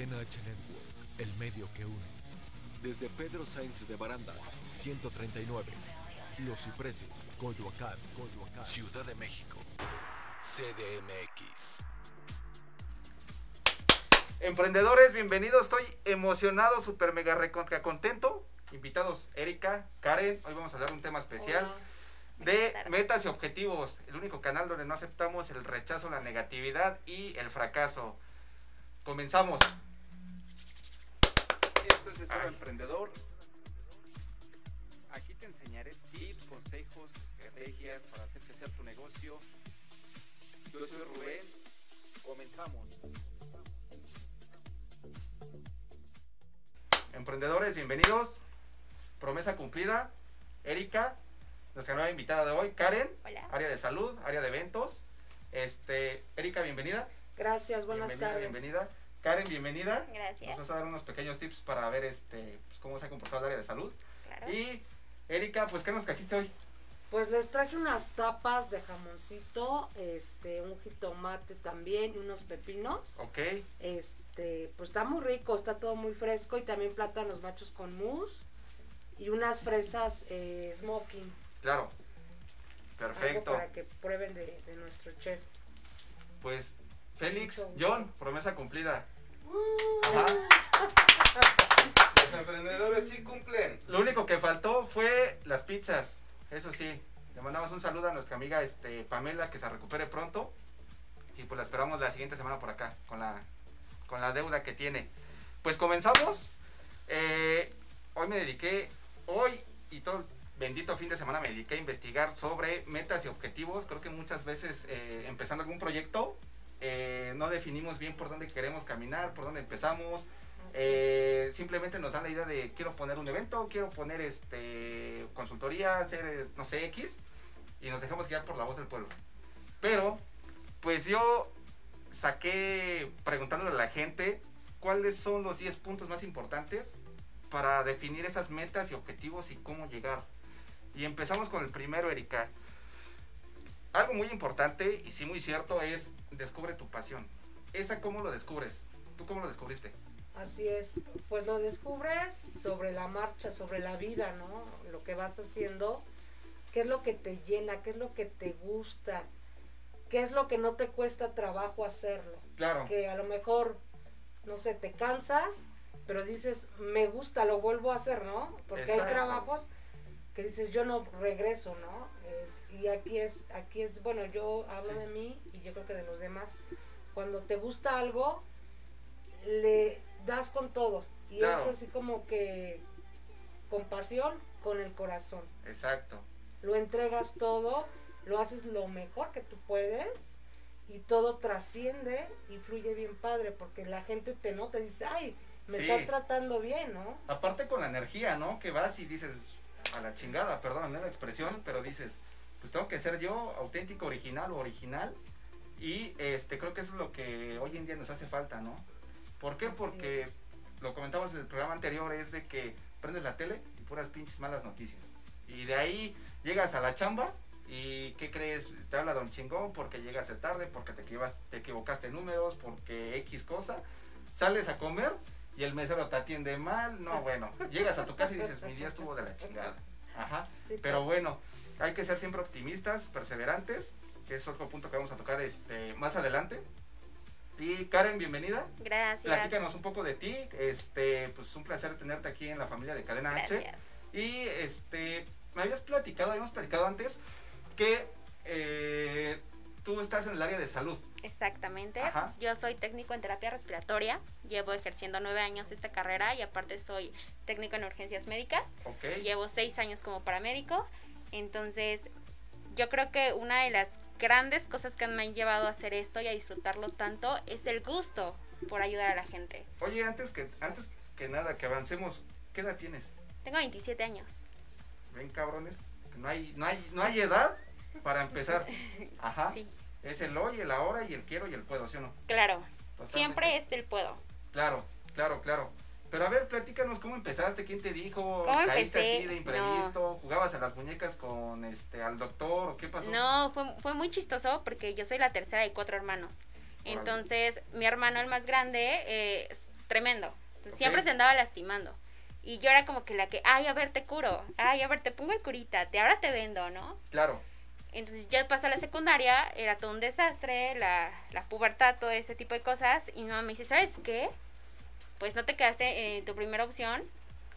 Cadena H Network, el medio que une. Desde Pedro Sainz de Baranda, 139. Los Cipreses, Coyoacán, Coyoacán. Ciudad de México, CDMX. Emprendedores, bienvenidos. Estoy emocionado, súper mega recontra contento. Invitados Erika, Karen. Hoy vamos a hablar de un tema especial Hola. de metas y objetivos. El único canal donde no aceptamos el rechazo, la negatividad y el fracaso. Comenzamos. Emprendedor. Aquí te enseñaré tips, consejos, estrategias para hacer crecer tu negocio. Yo soy Rubén. Comenzamos. Emprendedores, bienvenidos. Promesa cumplida. Erika, nuestra nueva invitada de hoy. Karen, Hola. área de salud, área de eventos. Este, Erika, bienvenida. Gracias, buenas bienvenida, tardes. bienvenida. Karen, bienvenida. Gracias. Nos vas a dar unos pequeños tips para ver este, pues, cómo se ha comportado el área de salud. Claro. Y Erika, pues, ¿qué nos trajiste hoy? Pues les traje unas tapas de jamoncito, este, un jitomate también y unos pepinos. Ok, Este, pues está muy rico, está todo muy fresco y también plátanos machos con mousse y unas fresas eh, smoking. claro. Algo Perfecto. para que prueben de, de nuestro chef. Pues, Félix. John, promesa cumplida. Uh. Ajá. Los emprendedores sí cumplen. Lo único que faltó fue las pizzas. Eso sí, le mandamos un saludo a nuestra amiga este, Pamela, que se recupere pronto. Y pues la esperamos la siguiente semana por acá, con la, con la deuda que tiene. Pues comenzamos. Eh, hoy me dediqué, hoy y todo el bendito fin de semana me dediqué a investigar sobre metas y objetivos. Creo que muchas veces eh, empezando algún proyecto, eh, no definimos bien por dónde queremos caminar, por dónde empezamos. Eh, simplemente nos dan la idea de quiero poner un evento, quiero poner este consultoría, hacer eh, no sé X y nos dejamos guiar por la voz del pueblo. Pero pues yo saqué preguntándole a la gente cuáles son los 10 puntos más importantes para definir esas metas y objetivos y cómo llegar. Y empezamos con el primero, Erika. Algo muy importante y sí muy cierto es descubre tu pasión. ¿Esa cómo lo descubres? ¿Tú cómo lo descubriste? Así es, pues lo descubres sobre la marcha, sobre la vida, ¿no? Lo que vas haciendo, qué es lo que te llena, qué es lo que te gusta, qué es lo que no te cuesta trabajo hacerlo. Claro. Que a lo mejor, no sé, te cansas, pero dices, me gusta, lo vuelvo a hacer, ¿no? Porque Exacto. hay trabajos que dices, yo no regreso, ¿no? Y aquí es, aquí es, bueno, yo hablo Sí. de mí y yo creo que de los demás. Cuando te gusta algo, le das con todo. Y Claro. es así como que con pasión, con el corazón. Exacto. Lo entregas todo, lo haces lo mejor que tú puedes y todo trasciende y fluye bien padre porque la gente te nota y dice, ay, me Sí. están tratando bien, ¿no? Aparte con la energía, ¿no? Que vas y dices a la chingada, perdóname la expresión, pero dices, pues tengo que ser yo auténtico, original o original. Y este creo que eso es lo que hoy en día nos hace falta, ¿no? ¿Por qué? Así Porque es. lo comentamos en el programa anterior, es de que prendes la tele y puras pinches malas noticias. Y de ahí llegas a la chamba y ¿qué crees? Te habla don chingón porque llegaste tarde, porque te, equivas- te equivocaste en números, porque X cosa. Sales a comer y el mesero te atiende mal. No, bueno, llegas a tu casa y dices, mi día estuvo de la chingada. Ajá. Sí Pero bueno, hay que ser siempre optimistas, perseverantes, que es otro punto que vamos a tocar este, más adelante. Y Karen, bienvenida. Gracias. Platícanos un poco de ti. Este, pues un placer tenerte aquí en la familia de Cadena H. Gracias. Y este, me habías platicado, habíamos platicado antes que eh, tú estás en el área de salud. Exactamente. Ajá. Yo soy técnico en terapia respiratoria. Llevo ejerciendo nueve años esta carrera y aparte soy técnico en urgencias médicas. ¿Ok? Llevo seis años como paramédico. Entonces, yo creo que una de las grandes cosas que me han llevado a hacer esto y a disfrutarlo tanto es el gusto por ayudar a la gente. Oye, antes que, antes que nada, que avancemos, ¿qué edad tienes? Tengo 27 años. Ven, cabrones, no hay, no hay, no hay edad para empezar. Ajá. Sí, Es el hoy, el ahora y el quiero y el puedo, ¿sí o no? claro. Totalmente. Siempre es el puedo. Claro, claro, claro. Pero a ver, platícanos cómo empezaste, quién te dijo, ¿Cómo caíste empecé? así de imprevisto, jugabas a las muñecas con este al doctor o qué pasó? No, fue, fue muy chistoso porque yo soy la tercera de cuatro hermanos. Entonces, mi hermano el más grande eh, s- tremendo. Entonces, Ok. Siempre se andaba lastimando. Y yo era como que la que, ay, a ver, te curo. Ay, a ver, te pongo el curita. Te, ahora te vendo, ¿no? Claro. Entonces ya pasé a la secundaria, era todo un desastre, la, la pubertad, todo ese tipo de cosas. Y mi mamá me dice, ¿sabes qué? Pues no te quedaste en tu primera opción,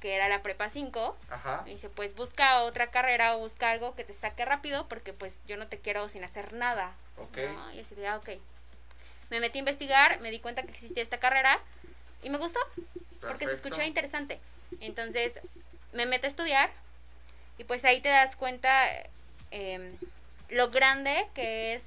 que era la prepa 5. Ajá. Me dice, pues busca otra carrera o busca algo que te saque rápido porque pues yo no te quiero sin hacer nada. Ok. ¿no? Y así de, ah, ok. Me metí a investigar, me di cuenta que existía esta carrera y me gustó porque se Perfecto. escuchaba interesante. Entonces me metí a estudiar y pues ahí te das cuenta eh, lo grande que es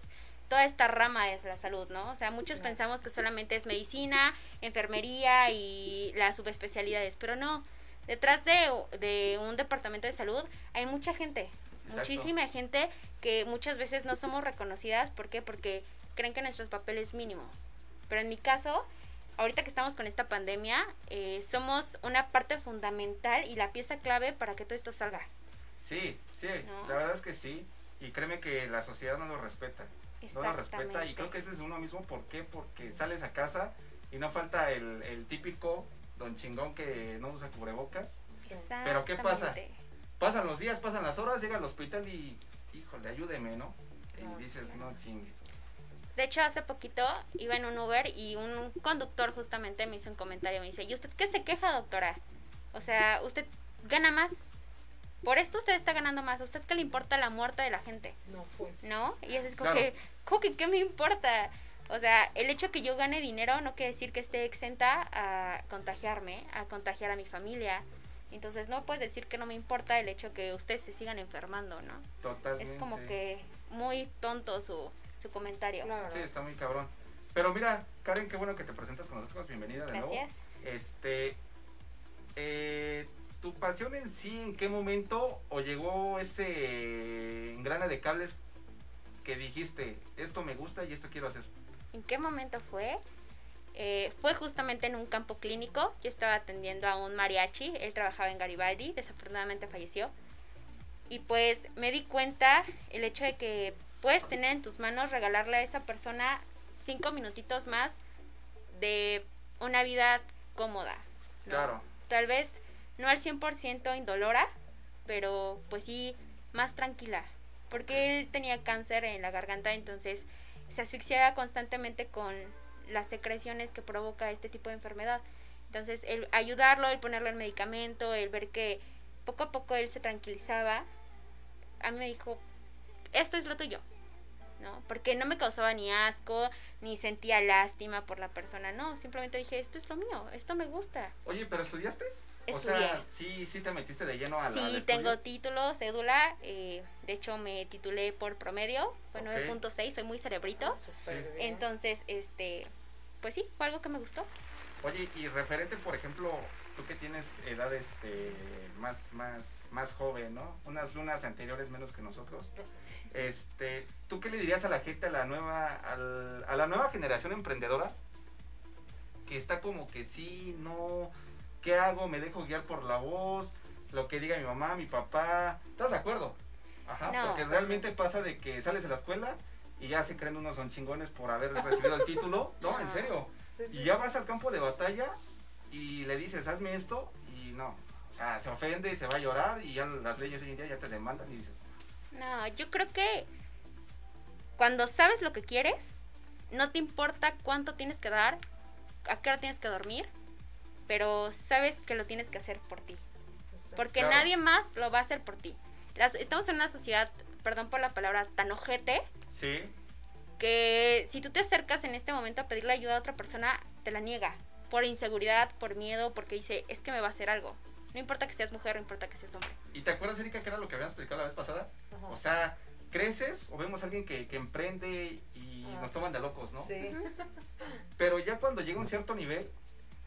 toda esta rama de la salud, ¿no? O sea, muchos pensamos que solamente es medicina, enfermería y las subespecialidades, pero no. Detrás de, de un departamento de salud hay mucha gente, Exacto. muchísima gente que muchas veces no somos reconocidas. ¿Por qué? Porque creen que nuestro papel es mínimo. Pero en mi caso, ahorita que estamos con esta pandemia, eh, somos una parte fundamental y la pieza clave para que todo esto salga. Sí, sí, No. la verdad es que sí. Y créeme que la sociedad no lo respeta. No lo respeta y creo que ese es uno mismo. ¿Por qué? Porque sales a casa y no falta el, el típico don chingón que no usa cubrebocas. Pero ¿qué pasa? Pasan los días, pasan las horas, llega al hospital y, híjole, ayúdeme, ¿no? Y dices, no chingues. De hecho, hace poquito iba en un Uber y un conductor justamente me hizo un comentario. Me dice, ¿y usted qué se queja, doctora? O sea, usted gana más. Por esto usted está ganando más. ¿A usted qué le importa la muerte de la gente? No fue. ¿No? Y es como Claro. que, ¿cómo que qué me importa? O sea, el hecho que yo gane dinero no quiere decir que esté exenta a contagiarme, a contagiar a mi familia. Entonces no puedes decir que no me importa el hecho que ustedes se sigan enfermando, ¿no? Totalmente. Es como que muy tonto su, su comentario. Claro. Sí, está muy cabrón. Pero mira, Karen, qué bueno que te presentas con nosotros. Bienvenida de nuevo. Gracias. Este, eh, tu pasión en sí, ¿en qué momento o llegó ese engrane de cables que dijiste, esto me gusta y esto quiero hacer? ¿En qué momento fue? Eh, fue justamente en un campo clínico. Yo estaba atendiendo a un mariachi. Él trabajaba en Garibaldi. Desafortunadamente falleció. Y pues me di cuenta el hecho de que puedes tener en tus manos regalarle a esa persona cinco minutitos más de una vida cómoda. ¿no? Claro. Tal vez no al 100% indolora, pero pues sí más tranquila. Porque él tenía cáncer en la garganta, entonces se asfixiaba constantemente con las secreciones que provoca este tipo de enfermedad. Entonces, el ayudarlo, el ponerlo en medicamento, el ver que poco a poco él se tranquilizaba, a mí me dijo, esto es lo tuyo, ¿no? Porque no me causaba ni asco, ni sentía lástima por la persona, no, simplemente dije, esto es lo mío, esto me gusta. Oye, ¿pero estudiaste? O sea, sí, sí te metiste de lleno a la Sí, tengo título, cédula, eh, de hecho me titulé por promedio, fue Ok. 9.6, soy muy cerebrito. Sí. bien. Entonces, este, pues sí, fue algo que me gustó. Oye, y referente, por ejemplo, tú que tienes edad este, más, más, más joven, ¿no? Unas lunas anteriores menos que nosotros. Este, ¿Tú qué le dirías a la gente, a la nueva, al- a la nueva generación emprendedora? Que está como que sí, no, ¿qué hago? ¿Me dejo guiar por la voz? Lo que diga mi mamá, mi papá. ¿Estás de acuerdo? Ajá, No. porque realmente pasa de que sales de la escuela y ya se creen unos son chingones por haber recibido el título. No, en serio. Sí, sí, Y ya vas al campo de batalla y le dices, hazme esto, y no. O sea, se ofende, se va a llorar, y ya las leyes hoy en día ya te demandan y dices, No, yo creo que cuando sabes lo que quieres, no te importa cuánto tienes que dar, a qué hora tienes que dormir, pero sabes que lo tienes que hacer por ti. Porque Claro. nadie más lo va a hacer por ti. Las, estamos en una sociedad, perdón por la palabra, tan ojete, sí, que si tú te acercas en este momento a pedirle ayuda a otra persona, te la niega. Por inseguridad, por miedo, porque dice, es que me va a hacer algo. No importa que seas mujer, no importa que seas hombre. ¿Y te acuerdas, Erika, que era lo que habíamos explicado la vez pasada? Ajá. O sea, creces o vemos a alguien que, que emprende y Ah. nos toman de locos, ¿no? Sí. Pero ya cuando llega un cierto nivel,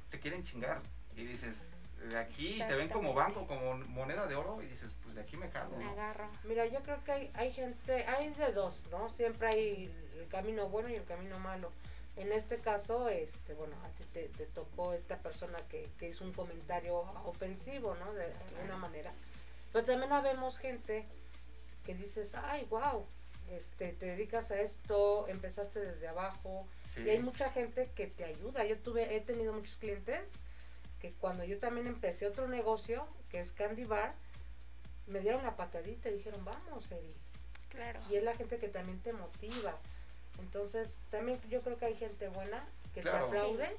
te quieren chingar. Y dices, de aquí te ven como banco, como moneda de oro, y dices, pues de aquí me jalo, Me ¿no? agarro. Mira, yo creo que hay, hay gente, hay de dos, ¿no? Siempre hay el camino bueno y el camino malo. En este caso, este, bueno, a ti te, te tocó esta persona que, que hizo un comentario ofensivo, ¿no? De alguna manera. Pero también habemos gente que dices, ay, wow, este, te dedicas a esto, empezaste desde abajo, Sí. y hay mucha gente que te ayuda. Yo tuve, he tenido muchos clientes que cuando yo también empecé otro negocio, que es Candy Bar, me dieron la patadita y dijeron, vamos, Eri. Claro. Y es la gente que también te motiva. Entonces, también yo creo que hay gente buena que Claro. te aplaude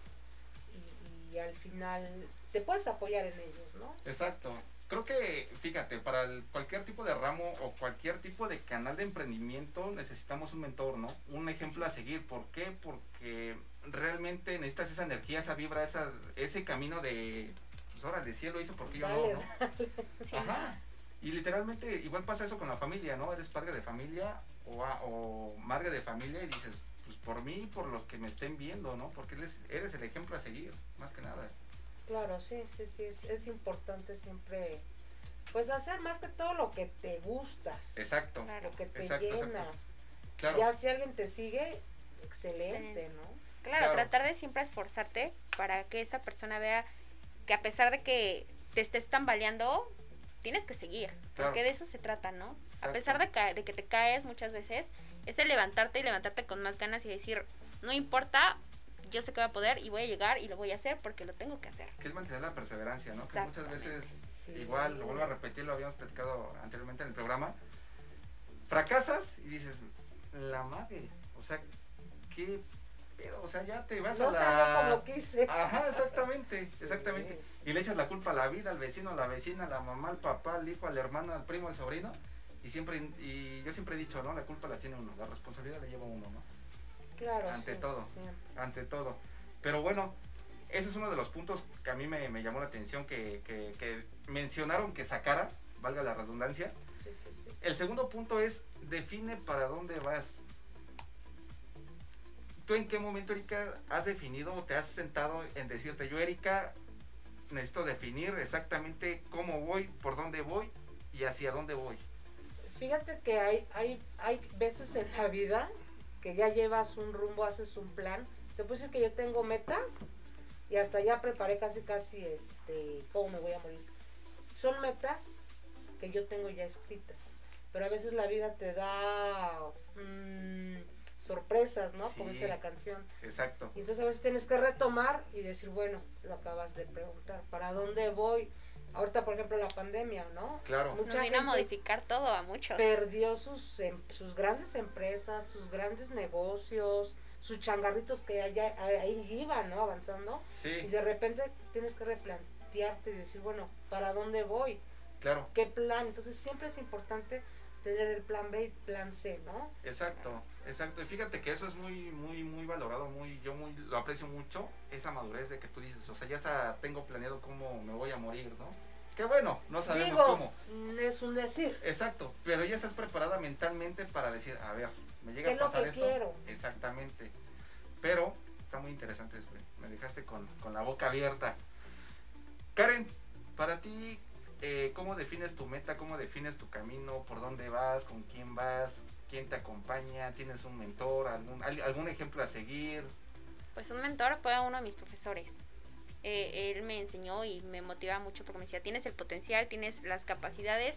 y, y al final te puedes apoyar en ellos, ¿no? Exacto. Creo que, fíjate, para el- cualquier tipo de ramo o cualquier tipo de canal de emprendimiento necesitamos un mentor, ¿no? Un ejemplo a seguir. ¿Por qué? Porque realmente necesitas esa energía, esa vibra, esa, ese camino de, pues órale, si él lo hizo, ¿por qué yo Dale, no? Sí, Ajá. Y literalmente igual pasa eso con la familia, ¿no? Eres padre de familia o, a- o madre de familia y dices, pues por mí por los que me estén viendo, ¿no? Porque eres, eres el ejemplo a seguir, más que nada. Claro, sí, sí, sí, es, es importante siempre, pues hacer más que todo lo que te gusta, Exacto. Lo que te Exacto, llena. exacto. Claro. Ya si alguien te sigue, excelente. ¿no? Claro, Claro. tratar de siempre esforzarte para que esa persona vea que a pesar de que te estés tambaleando, tienes que seguir. Claro. Porque de eso se trata, ¿no? Exacto. A pesar de, ca- de que te caes muchas veces, es el levantarte y levantarte con más ganas y decir, no importa, yo sé que voy a poder y voy a llegar y lo voy a hacer porque lo tengo que hacer. que es mantener la perseverancia, ¿no? Que muchas veces, Sí. igual, lo vuelvo a repetir, lo habíamos platicado anteriormente en el programa, fracasas y dices, la madre, o sea, qué pedo, o sea, ya te vas No a la... como quise. Ajá, exactamente, exactamente. Y le echas la culpa a la vida, al vecino, a la vecina, a la mamá, al papá, al hijo, al hermano, al primo, al sobrino. Y siempre, y yo siempre he dicho, ¿no? La culpa la tiene uno, la responsabilidad la lleva uno, ¿no? Claro, Ante sí, todo. siempre. ante todo. Pero bueno, ese es uno de los puntos que a mí me, me llamó la atención que, que- que mencionaron que sacara, valga la redundancia. Sí, sí, sí. El segundo punto es, define para dónde vas. ¿Tú en qué momento, Erika, has definido o te has sentado en decirte, yo, Erika, necesito definir exactamente cómo voy, por dónde voy y hacia dónde voy? Fíjate que hay, hay, hay veces en la vida que ya llevas un rumbo, haces un plan. Te puedo decir que yo tengo metas y hasta ya preparé casi casi este cómo me voy a morir. Son metas que yo tengo ya escritas. Pero a veces la vida te da mm, sorpresas, ¿no? Como Sí. dice la canción. Exacto. Y entonces a veces tienes que retomar y decir, bueno, lo acabas de preguntar, ¿para dónde voy? Ahorita, por ejemplo, la pandemia, ¿no? Claro. Nos Mucha vino a modificar todo a muchos. perdió sus, em- sus grandes empresas, sus grandes negocios, sus changarritos que allá, ahí iban, ¿no? Avanzando. Y Sí, de repente tienes que replantearte y decir, bueno, ¿para dónde voy? claro. ¿Qué plan? Entonces siempre es importante tener el plan B y plan C, ¿no? Exacto, exacto. Y fíjate que eso es muy, muy, muy valorado, muy, yo muy lo aprecio mucho, esa madurez de que tú dices, o sea, ya está, tengo planeado cómo me voy a morir, ¿no? Que bueno, no sabemos Digo, cómo. mm, es un decir. Exacto, pero ya estás preparada mentalmente para decir, a ver, me llega ¿Qué a es lo pasar que esto. quiero? Exactamente. Pero está muy interesante eso. Me dejaste con, con la boca abierta. Karen, para ti, eh, ¿cómo defines tu meta? ¿Cómo defines tu camino? ¿Por dónde vas? ¿Con quién vas? ¿Quién te acompaña? ¿Tienes un mentor? ¿Algún, al- algún ejemplo a seguir? Pues un mentor fue uno de mis profesores. Eh, él me enseñó y me motivaba mucho porque me decía, tienes el potencial, tienes las capacidades,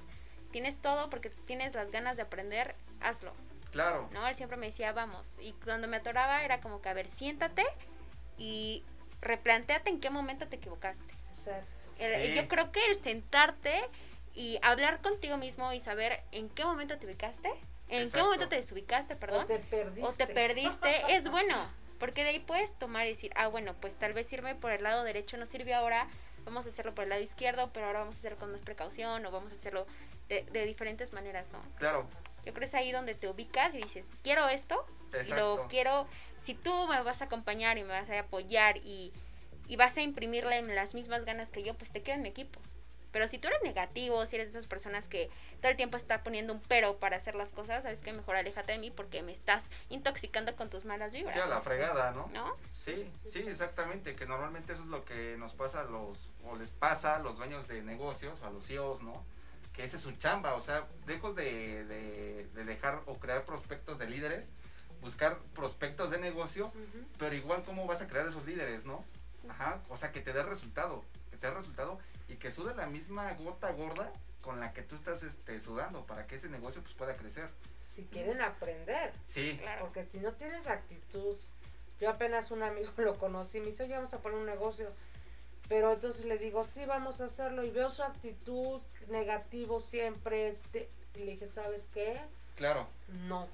tienes todo porque tienes las ganas de aprender, hazlo. Claro, ¿no? Él siempre me decía, vamos. Y cuando me atoraba era como que, a ver, siéntate y replanteate en qué momento te equivocaste. O sea, El-. Yo creo que el sentarte y hablar contigo mismo y saber en qué momento te ubicaste, en qué momento te desubicaste, perdón, o te perdiste. o te perdiste, es bueno. Porque de ahí puedes tomar y decir, ah, bueno, pues tal vez irme por el lado derecho no sirvió ahora, vamos a hacerlo por el lado izquierdo, pero ahora vamos a hacerlo con más precaución o vamos a hacerlo de, de diferentes maneras, ¿no? claro. Yo creo que es ahí donde te ubicas y dices, quiero esto, y lo quiero, si tú me vas a acompañar y me vas a apoyar y, y vas a imprimirle las mismas ganas que yo, pues te quiero en mi equipo. Pero si tú eres negativo, si eres de esas personas que todo el tiempo está poniendo un pero para hacer las cosas, sabes que mejor aléjate de mí porque me estás intoxicando con tus malas vibras. Sí, a la fregada, ¿no? ¿No? Sí, sí, exactamente, que normalmente eso es lo que nos pasa a los, o les pasa a los dueños de negocios, a los CEOs, ¿no? Que esa es su chamba, o sea, lejos de, de, de dejar o crear prospectos de líderes, buscar prospectos de negocio, pero igual cómo vas a crear esos líderes, ¿no? Ajá, o sea, que te dé resultado, que te dé resultado y que sude la misma gota gorda con la que tú estás este, sudando para que ese negocio pues pueda crecer. si quieren aprender. Sí, Claro. Porque si no tienes actitud, yo apenas un amigo lo conocí, me dice, oye, vamos a poner un negocio. Pero entonces le digo, sí, vamos a hacerlo. Y veo su actitud negativo siempre. te- Y le dije, ¿sabes qué? claro, No,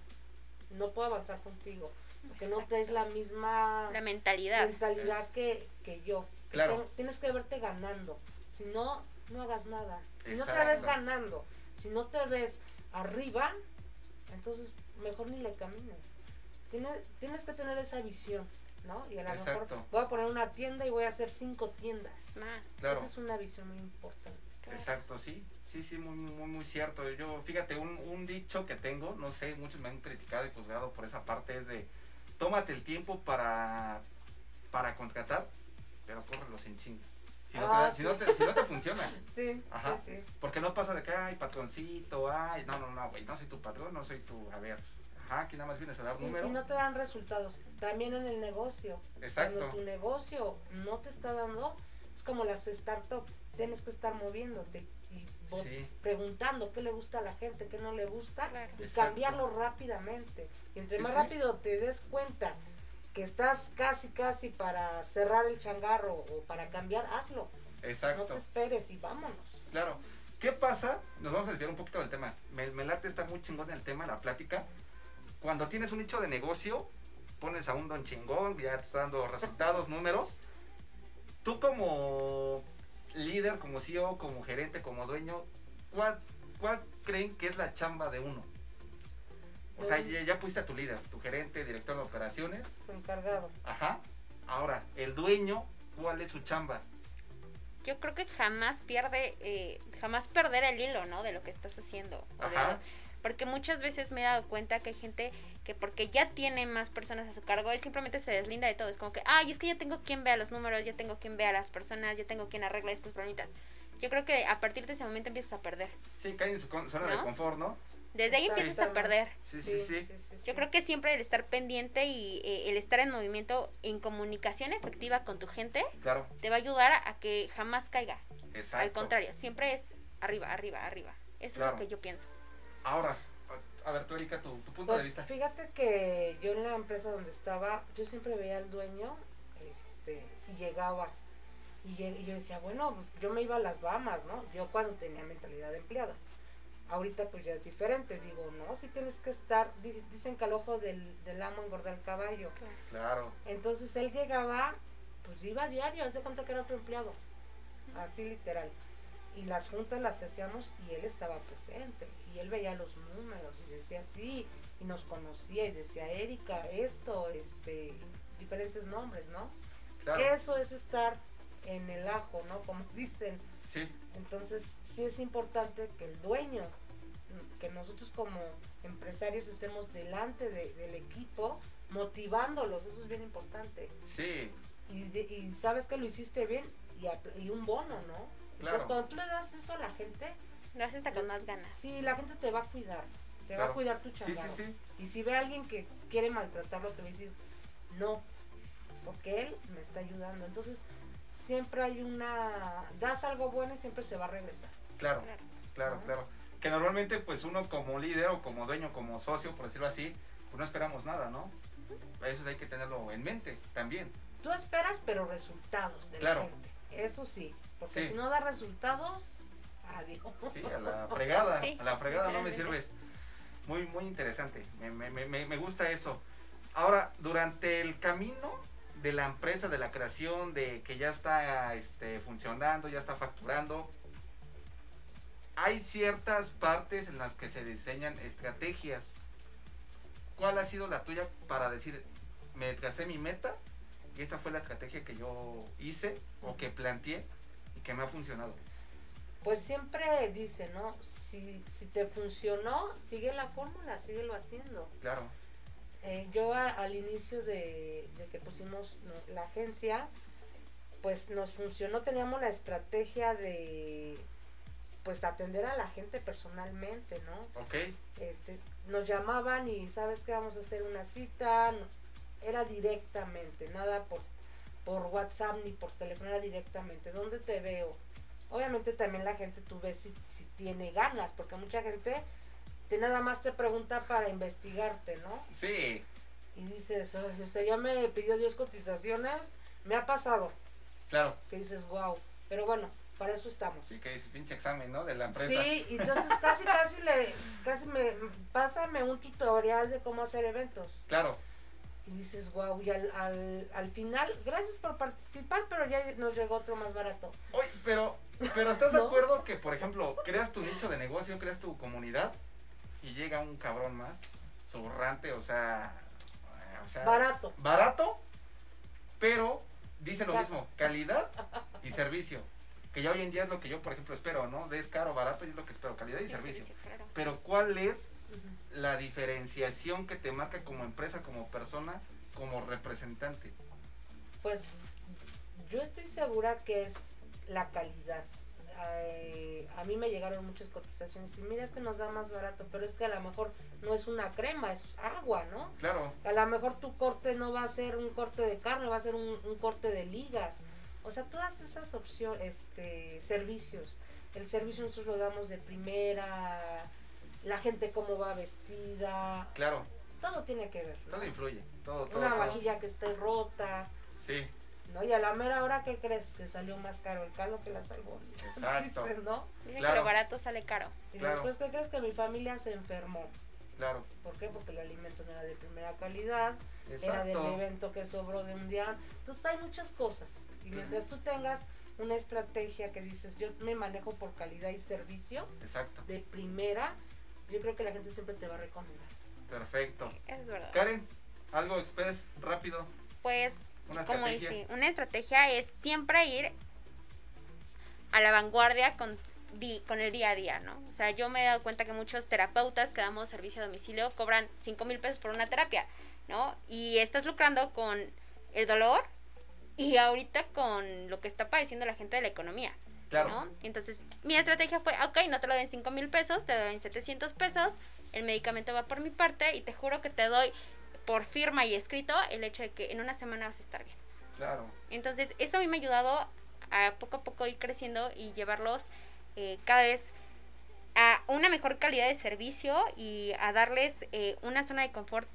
no puedo avanzar contigo. Porque no traes la misma La mentalidad. mentalidad que, que yo. Que Claro. tienes que verte ganando. Si no, no hagas nada. Si no te ves ganando, si no te ves arriba, entonces mejor ni le camines. Tienes, tienes que tener esa visión, ¿no? Y a lo mejor voy a poner una tienda y voy a hacer cinco tiendas. Más. claro. Esa es una visión muy importante. claro. Exacto, sí, sí, sí, muy, muy, muy cierto. Yo, fíjate, un, un dicho que tengo, no sé, muchos me han criticado y juzgado por esa parte, es de, tómate el tiempo para, para contratar, pero córrelo sin chinga. Si no, Ah, te, da- si, no te, si no te funciona, Sí, Ajá. sí, sí. porque no pasa de que, ay, patroncito, ay, no, no, no, güey, no soy tu patrón, no soy tu, a ver, ajá, aquí nada más vienes a dar Sí, números. si no te dan resultados, también en el negocio. Exacto. Cuando tu negocio no te está dando, es como las startups, tienes que estar moviéndote Sí. preguntando qué le gusta a la gente, qué no le gusta Claro. y Exacto. cambiarlo rápidamente. Y entre Sí, más sí. rápido te des cuenta que estás casi casi para cerrar el changarro o para cambiar, hazlo. No Exacto. te esperes y vámonos. Claro. ¿Qué pasa? Nos vamos a desviar un poquito del tema. Me, me late, está muy chingón el tema, la plática. Cuando tienes un nicho de negocio, pones a un don chingón, ya te está dando resultados, números. Tú como líder, como CEO, como gerente, como dueño, ¿cuál, cuál creen que es la chamba de uno? O sea, ya, ya pusiste a tu líder, tu gerente, director de operaciones. Tu encargado. Ajá. Ahora, el dueño, ¿cuál es su chamba? Yo creo que jamás pierde, eh, jamás perder el hilo, ¿no? De lo que estás haciendo. o de- Ajá. Porque muchas veces me he dado cuenta que hay gente que porque ya tiene más personas a su cargo, él simplemente se deslinda de todo. Es como que, ay, es que ya tengo quien vea los números, ya tengo quien vea las personas, ya tengo quien arregle estos problemitas. Yo creo que a partir de ese momento empiezas a perder. Sí, cae en su zona de confort, ¿no? Desde ahí empiezas a perder. Sí, sí, sí. Yo creo que siempre el estar pendiente y eh, el estar en movimiento, en comunicación efectiva con tu gente, Claro, te va a ayudar a, a que jamás caiga. exacto. Al contrario, siempre es arriba, arriba, arriba. Eso Claro. es lo que yo pienso. Ahora, a, ver, tú, Erika, tu, tu punto Pues de vista. fíjate que yo en la empresa donde estaba, yo siempre veía al dueño este, y llegaba. Y, y yo decía, bueno, pues, yo me iba a las Bahamas, ¿no? Yo cuando tenía mentalidad de empleada. Ahorita pues ya es diferente, digo, no, si tienes que estar, di- dicen que al ojo del, del amo engorda el caballo. Claro, Entonces él llegaba, pues iba a diario, haz de cuenta que era otro empleado. Así literal. Y las juntas las hacíamos y él estaba presente. Y él veía los números y decía sí, y nos conocía y decía, Erika, esto, este, diferentes nombres, ¿no? claro. Eso es estar en el ajo, ¿no? Como dicen. Sí, Entonces, sí es importante que el dueño, que nosotros como empresarios estemos delante de- del equipo, motivándolos, eso es bien importante. sí, Y, de- y sabes que lo hiciste bien y, apl- y un bono, ¿no? Claro. Entonces, cuando tú le das eso a la gente, Lo haces hasta con más ganas. sí, la gente te va a cuidar, te va a cuidar tu sí, changarro. sí, sí. Y si ve a alguien que quiere maltratarlo, te va a decir, no, porque él me está ayudando. Entonces, siempre hay una, das algo bueno y siempre se va a regresar. Claro, Claro. claro, ¿No? claro. Que normalmente, pues uno como líder o como dueño, como socio, por decirlo así, pues no esperamos nada, ¿no? Eso hay que tenerlo en mente también. Tú esperas, pero resultados de Claro. la gente. Eso sí, porque Sí. si no da resultados, adiós. Sí, a la fregada, Sí, a la fregada no me sirves. Muy, muy interesante. Me, me, me, me gusta eso. Ahora, durante el camino de la empresa, de la creación, de que ya está este, funcionando, ya está facturando, hay ciertas partes en las que se diseñan estrategias. ¿Cuál ha sido la tuya para decir, me tracé mi meta y esta fue la estrategia que yo hice o que planteé y que me ha funcionado? Pues siempre dice, ¿no? Si, si te funcionó, sigue la fórmula, síguelo haciendo. Claro, Eh, yo a- al inicio de, de que pusimos no, la agencia, pues nos funcionó, teníamos la estrategia de pues atender a la gente personalmente, ¿no? ok, Este, nos llamaban y sabes que vamos a hacer una cita, era directamente, nada por, por WhatsApp ni por teléfono, era directamente, ¿dónde te veo? Obviamente también la gente tú ves si, si tiene ganas, porque mucha gente te nada más te pregunta para investigarte, ¿no? Sí, Y dices, "Ay, o sea, ya me pidió 10 cotizaciones, me ha pasado, claro. que dices, wow, pero bueno, para eso estamos. Sí, que dices pinche examen, ¿no? De la empresa. Sí, y entonces casi, casi le, casi me, pásame un tutorial de cómo hacer eventos. Claro, Y dices, wow, y al, al, al final, gracias por participar, pero ya nos llegó otro más barato. Oye, pero, pero ¿estás de acuerdo que, por ejemplo, creas tu nicho de negocio, creas tu comunidad y llega un cabrón más, zurrante, o sea, eh, o sea, Barato. barato, pero dice lo Exacto. mismo, calidad y servicio, que ya hoy en día es lo que yo, por ejemplo, espero, ¿no? De es caro, barato y es lo que espero, calidad y Sí, servicio. sí, claro. Pero ¿cuál es. La diferenciación que te marca como empresa, como persona, como representante? Pues yo estoy segura que es la calidad. Eh, a mí me llegaron muchas cotizaciones y mira, es que nos da más barato, pero es que a lo mejor no es una crema, es agua, ¿no? Claro, A lo mejor tu corte no va a ser un corte de carne, va a ser un, un corte de ligas. O sea, todas esas opciones, este, servicios. El servicio nosotros lo damos de primera, la gente cómo va vestida, claro, todo tiene que ver. ¿no? todo influye, todo, todo. Una todo. vajilla que esté rota, Sí, ¿no? Y a la mera hora, ¿qué crees? Te salió más caro el caldo que la salmón. Exacto. Dicen, ¿no? Dicen Claro. que lo barato sale caro. Y Claro. después, ¿qué crees? Que mi familia se enfermó. claro, ¿Por qué? Porque el alimento no era de primera calidad, era del exacto. evento que sobró de un día. Entonces hay muchas cosas. Y mientras tú tengas una estrategia que dices, yo me manejo por calidad y servicio Exacto, de primera, yo creo que la gente siempre te va a recomendar. perfecto. Eso es verdad. Karen, algo express, rápido. Pues, Una como estrategia. dice, una estrategia es siempre ir a la vanguardia con, di- con el día a día, ¿no? O sea, yo me he dado cuenta que muchos terapeutas que damos servicio a domicilio cobran 5 mil pesos por una terapia, ¿no? Y estás lucrando con el dolor y ahorita con lo que está padeciendo la gente de la economía. Claro, ¿no? Entonces, mi estrategia fue, ok, no te lo doy en 5 mil pesos, te doy en 700 pesos, el medicamento va por mi parte y te juro que te doy por firma y escrito el hecho de que en una semana vas a estar bien. claro, Entonces, eso a mí me ha ayudado a poco a poco ir creciendo y llevarlos eh, cada vez a una mejor calidad de servicio y a darles eh, una zona de confort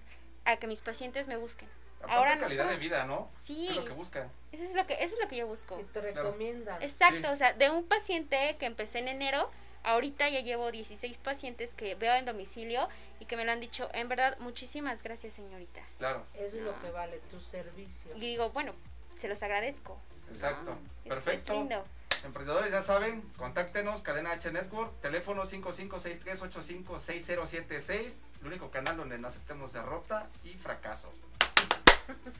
a que mis pacientes me busquen. Aparte Ahora no calidad de vida, ¿no? Sí, Es lo que buscan. eso es lo que, eso es lo que yo busco. Y te Claro. recomiendan. Exacto, Sí. o sea, de un paciente que empecé en enero, ahorita ya llevo 16 pacientes que veo en domicilio y que me lo han dicho, en verdad, muchísimas gracias, señorita. Claro, Eso es lo que vale, tu servicio. Y digo, bueno, se los agradezco. exacto. Es- Es, Perfecto. lindo. Emprendedores ya saben, contáctenos, Cadena H Network, teléfono 5563856076, el único canal donde no aceptemos derrota y fracaso.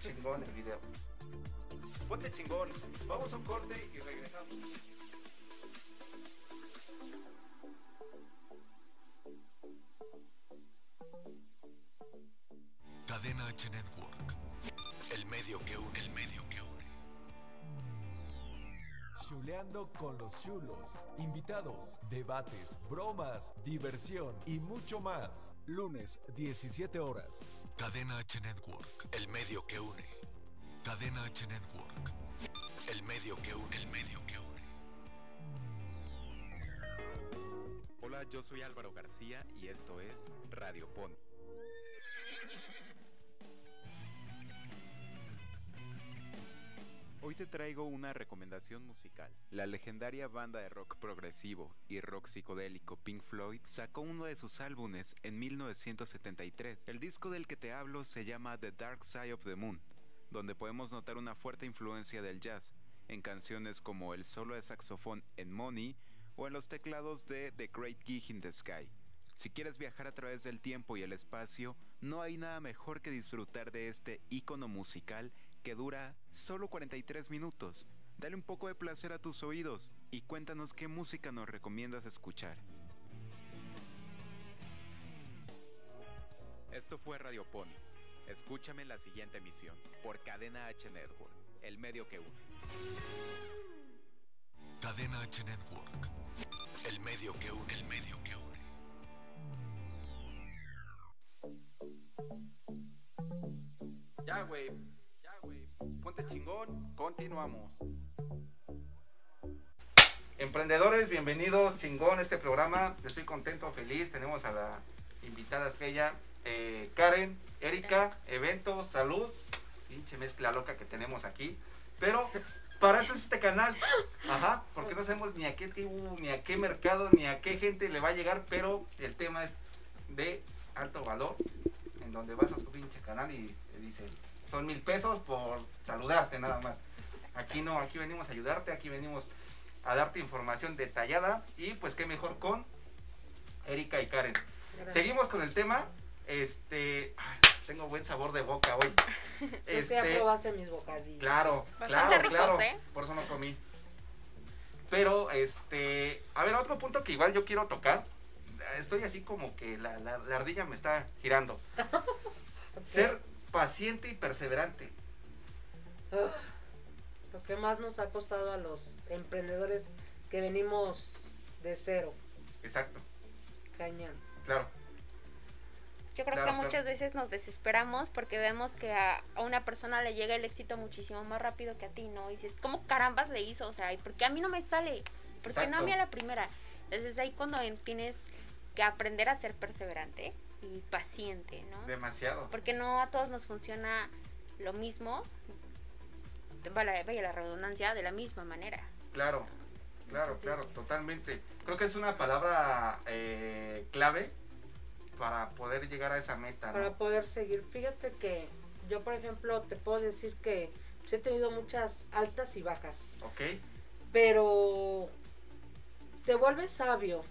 Chingón el video. Ponte chingón. Vamos a un corte y regresamos. Cadena H Network. El medio que une, el medio que une. Chuleando con los chulos. Invitados, debates, bromas, diversión y mucho más. Lunes, 17 horas. Cadena H Network. El medio que une. Cadena H Network. El medio que une, el medio que une. Hola, yo soy Álvaro García y esto es Radio Pon. Hoy te traigo una recomendación musical. La legendaria banda de rock progresivo y rock psicodélico Pink Floyd sacó uno de sus álbumes en 1973. El disco del que te hablo se llama The Dark Side of the Moon, donde podemos notar una fuerte influencia del jazz en canciones como el solo de saxofón en Money o en los teclados de The Great Gig in the Sky. Si quieres viajar a través del tiempo y el espacio, no hay nada mejor que disfrutar de este icono musical que dura solo 43 minutos. Dale un poco de placer a tus oídos y cuéntanos qué música nos recomiendas escuchar. Esto fue Radio Pony. Escúchame en la siguiente emisión por Cadena H Network, el medio que une. Cadena H Network. El medio que une, el medio que une. Ya, güey. Ponte chingón. Continuamos. Emprendedores, bienvenidos, chingón, este programa. Estoy contento, feliz. Tenemos a la invitada estrella, eh, Karen, Erika, eventos, salud, pinche mezcla loca que tenemos aquí. Pero para eso es este canal. Ajá, porque no sabemos ni a qué tribu, ni a qué mercado, ni a qué gente le va a llegar, pero el tema es de alto valor, en donde vas a tu pinche canal y te dicen, son mil pesos por saludarte nada más. Aquí no, aquí venimos a ayudarte, aquí venimos a darte información detallada y pues qué mejor con Erika y Karen. Gracias. Seguimos con el tema. Este, ay, tengo buen sabor de boca hoy. Tú ya Este, probaste mis bocadillos. claro, Bastante claro, ricos, claro. ¿eh? Por eso no comí. Pero, este, a ver, otro punto que igual yo quiero tocar. Estoy así como que la, la- la ardilla me está girando. Ser paciente y perseverante. Lo que más nos ha costado a los emprendedores que venimos de cero, Exacto, cañón. claro. Yo creo Claro, que claro. muchas veces nos desesperamos porque vemos que a, a una persona le llega el éxito muchísimo más rápido que a ti, ¿no? Y dices, ¿cómo carambas le hizo? O sea, ¿y por qué a mí no me sale? ¿Por qué no a mí a la primera? Entonces ahí cuando en- tienes que aprender a ser perseverante y paciente, ¿no? Demasiado. Porque no a todos nos funciona lo mismo, vaya, la redundancia, de la misma manera. Claro, claro, Entonces, claro, totalmente. Creo que es una palabra eh, clave para poder llegar a esa meta, Para ¿no? poder seguir. Fíjate que yo, por ejemplo, te puedo decir que pues, he tenido muchas altas y bajas, Ok, pero te vuelves sabio,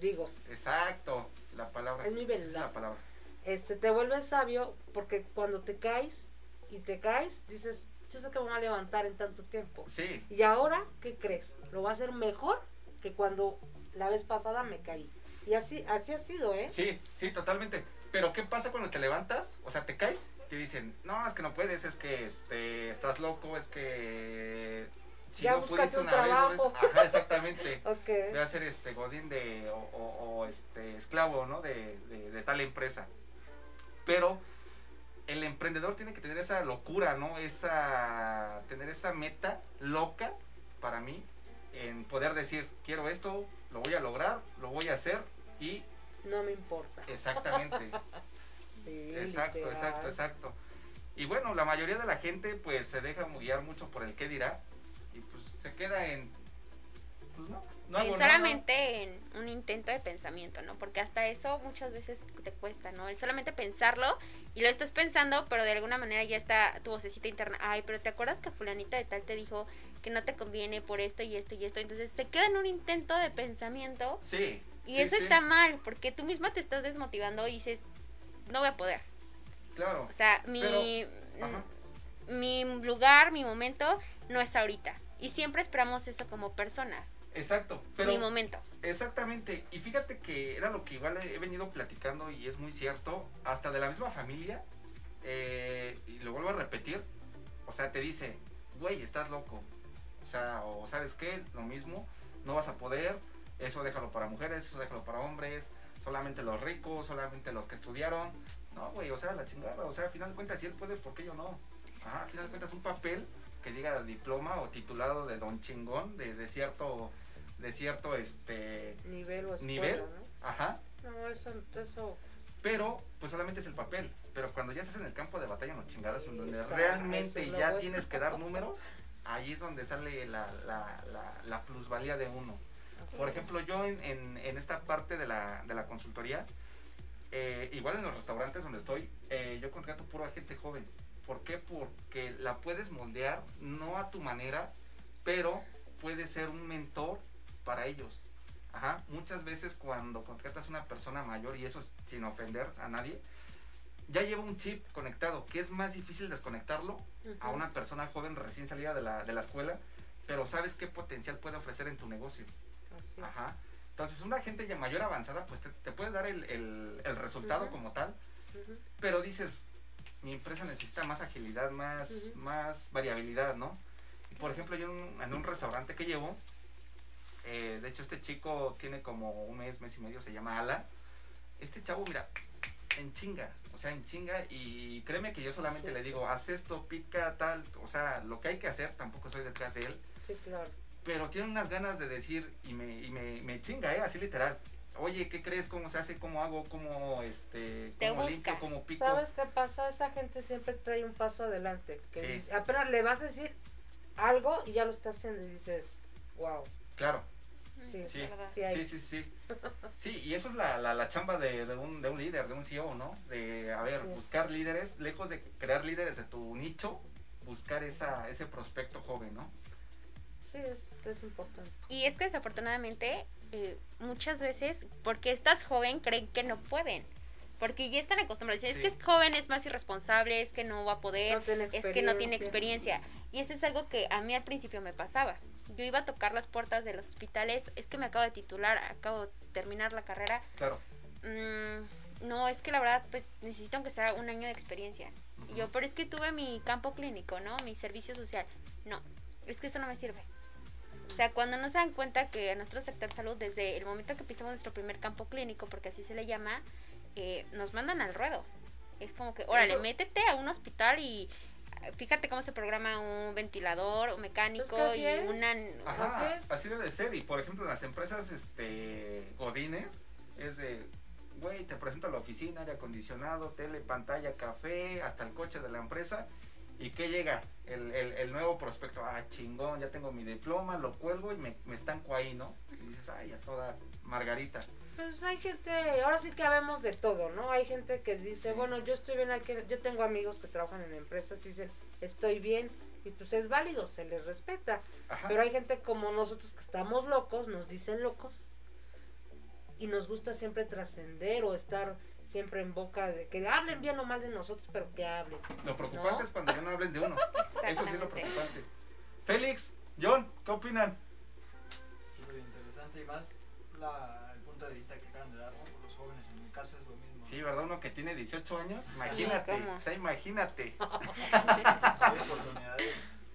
digo, exacto, la palabra. es mi verdad. la palabra. Este, te vuelves sabio porque cuando te caes y te caes, dices, yo sé que me voy a levantar en tanto tiempo. Sí, Y ahora, ¿qué crees? Lo va a hacer mejor que cuando la vez pasada me caí. Y así, así ha sido, ¿eh? sí, sí, totalmente. Pero ¿qué pasa cuando te levantas? O sea, te caes, te dicen, no, es que no puedes, es que este, estás loco, es que... Si Ya no pudiste un una trabajo. Ajá, exactamente. Ok. Voy a ser este godín de o, o- o, este esclavo no de, de- de tal empresa pero el emprendedor tiene que tener esa locura no esa tener esa meta loca para mí en poder decir quiero esto lo voy a lograr lo voy a hacer y No me importa. exactamente Sí, exacto literal. exacto exacto y bueno la mayoría de la gente pues se deja guiar mucho por el qué dirá se queda en pues no, no hago en nada. solamente en un intento de pensamiento, ¿no? Porque hasta eso muchas veces te cuesta, ¿no? El solamente pensarlo y lo estás pensando, pero de alguna manera ya está tu vocecita interna. Ay, pero ¿te acuerdas que fulanita de tal te dijo que no te conviene por esto y esto y esto? Entonces se queda en un intento de pensamiento Sí. y sí, eso sí, está mal, porque tú misma te estás desmotivando y dices, no voy a poder. Claro. O sea, mi, Pero, mi lugar, mi momento no es ahorita. Y siempre esperamos eso como personas. Exacto. Pero mi momento. exactamente. Y fíjate que era lo que igual he venido platicando y es muy cierto. Hasta de la misma familia. eh, y lo vuelvo a repetir. O sea, te dice, güey, estás loco. O sea, o sabes qué, lo mismo. No vas a poder. Eso déjalo para mujeres, eso déjalo para hombres. Solamente los ricos, solamente los que estudiaron. No, güey, o sea, la chingada. O sea, al final de cuentas, si él puede, ¿por qué yo no? Ajá, al final de cuentas, un papel que diga diploma o titulado de don chingón, de, de cierto, de cierto, este, Nivel o escuela, nivel. ¿no? Ajá. No, eso, eso. Pero, pues solamente es el papel. Pero cuando ya estás en el campo de batalla, no chingadas, en donde Exacto, realmente ya bueno. tienes que dar números, ahí es donde sale la, la, la, la plusvalía de uno. así Por es. ejemplo, yo en, en, en esta parte de la, de la consultoría, eh, igual en los restaurantes donde estoy, eh, yo contrato pura gente joven. ¿Por qué? Porque la puedes moldear, no a tu manera, pero puedes ser un mentor para ellos. Ajá. Muchas veces cuando contratas a una persona mayor, y eso es sin ofender a nadie, ya lleva un chip conectado, que es más difícil desconectarlo a una persona joven recién salida de la, de la escuela, pero sabes qué potencial puede ofrecer en tu negocio. Así. Ajá. Entonces, una gente ya mayor avanzada, pues te, te puede dar el, el- el resultado como tal, pero dices, mi empresa necesita más agilidad, más, más variabilidad, ¿no? Y por ejemplo, yo en un, en un restaurante que llevo, eh, de hecho, este chico tiene como un mes, mes y medio, se llama Ala. Este chavo, mira, en chinga, o sea, en chinga, y créeme que yo solamente le digo, haz esto, pica, tal, o sea, lo que hay que hacer, tampoco soy detrás de él, Sí, claro. pero tiene unas ganas de decir y me, y me, me chinga, ¿eh? Así literal. Oye, ¿qué crees? ¿Cómo se hace? ¿Cómo hago? ¿Cómo, este, Te cómo busca. limpio? ¿Cómo pico? ¿Sabes qué pasa? Esa gente siempre trae un paso adelante. Que Sí. dice- apenas le vas a decir algo y ya lo está haciendo y dices, wow. Claro, Sí, sí, sí sí, sí, sí. Sí, y eso es la, la, la chamba de, de un, de un líder, de un CEO, ¿no? De, a ver, Sí. buscar líderes, lejos de crear líderes de tu nicho, buscar esa, ese prospecto joven, ¿no? Sí, es, es importante. Y es que desafortunadamente eh, muchas veces, porque estás joven, creen que no pueden. Porque ya están acostumbrados. Sí. Es que es joven, es más irresponsable, es que no va a poder, No tiene es que no tiene experiencia. experiencia. Y eso es algo que a mí al principio me pasaba. Yo iba a tocar las puertas de los hospitales, es que me acabo de titular, acabo de terminar la carrera. Claro. Mm, no, es que la verdad, pues necesito que sea un año de experiencia. Y yo, pero es que tuve mi campo clínico, ¿no? Mi servicio social. No, es que eso no me sirve. O sea, cuando no se dan cuenta que a nuestro sector salud, desde el momento que pisamos nuestro primer campo clínico, porque así se le llama, eh, nos mandan al ruedo. Es como que, órale, Eso- métete a un hospital y eh, fíjate cómo se programa un ventilador, un mecánico Pues así y es. una... Ajá, así debe ser. Y por ejemplo, en las empresas este, Godines, es de, güey, te presento a la oficina, aire acondicionado, tele, pantalla, café, hasta el coche de la empresa. ¿Y qué llega? El, el, el nuevo prospecto, ah, chingón, ya tengo mi diploma, lo cuelgo y me, me estanco ahí, ¿no? Y dices, ay, a toda margarita. Pues hay gente, ahora sí que habemos de todo, ¿no? Hay gente que dice, bueno, yo estoy bien aquí, yo tengo amigos que trabajan en empresas y dicen, estoy bien, y pues es válido, se les respeta. Ajá. Pero hay gente como nosotros que estamos locos, nos dicen locos, y nos gusta siempre trascender o estar siempre en boca de que hablen bien o mal de nosotros, pero que hablen. Lo preocupante ¿No? es cuando ya no hablen de uno. Eso sí es lo preocupante. Félix, John, ¿qué opinan? Súper interesante y más la, el punto de vista que acaban de dar, ¿no? Por los jóvenes, en mi caso es lo mismo. Sí, ¿verdad? Uno que tiene 18 años, imagínate. o sea, imagínate. Hay oportunidades.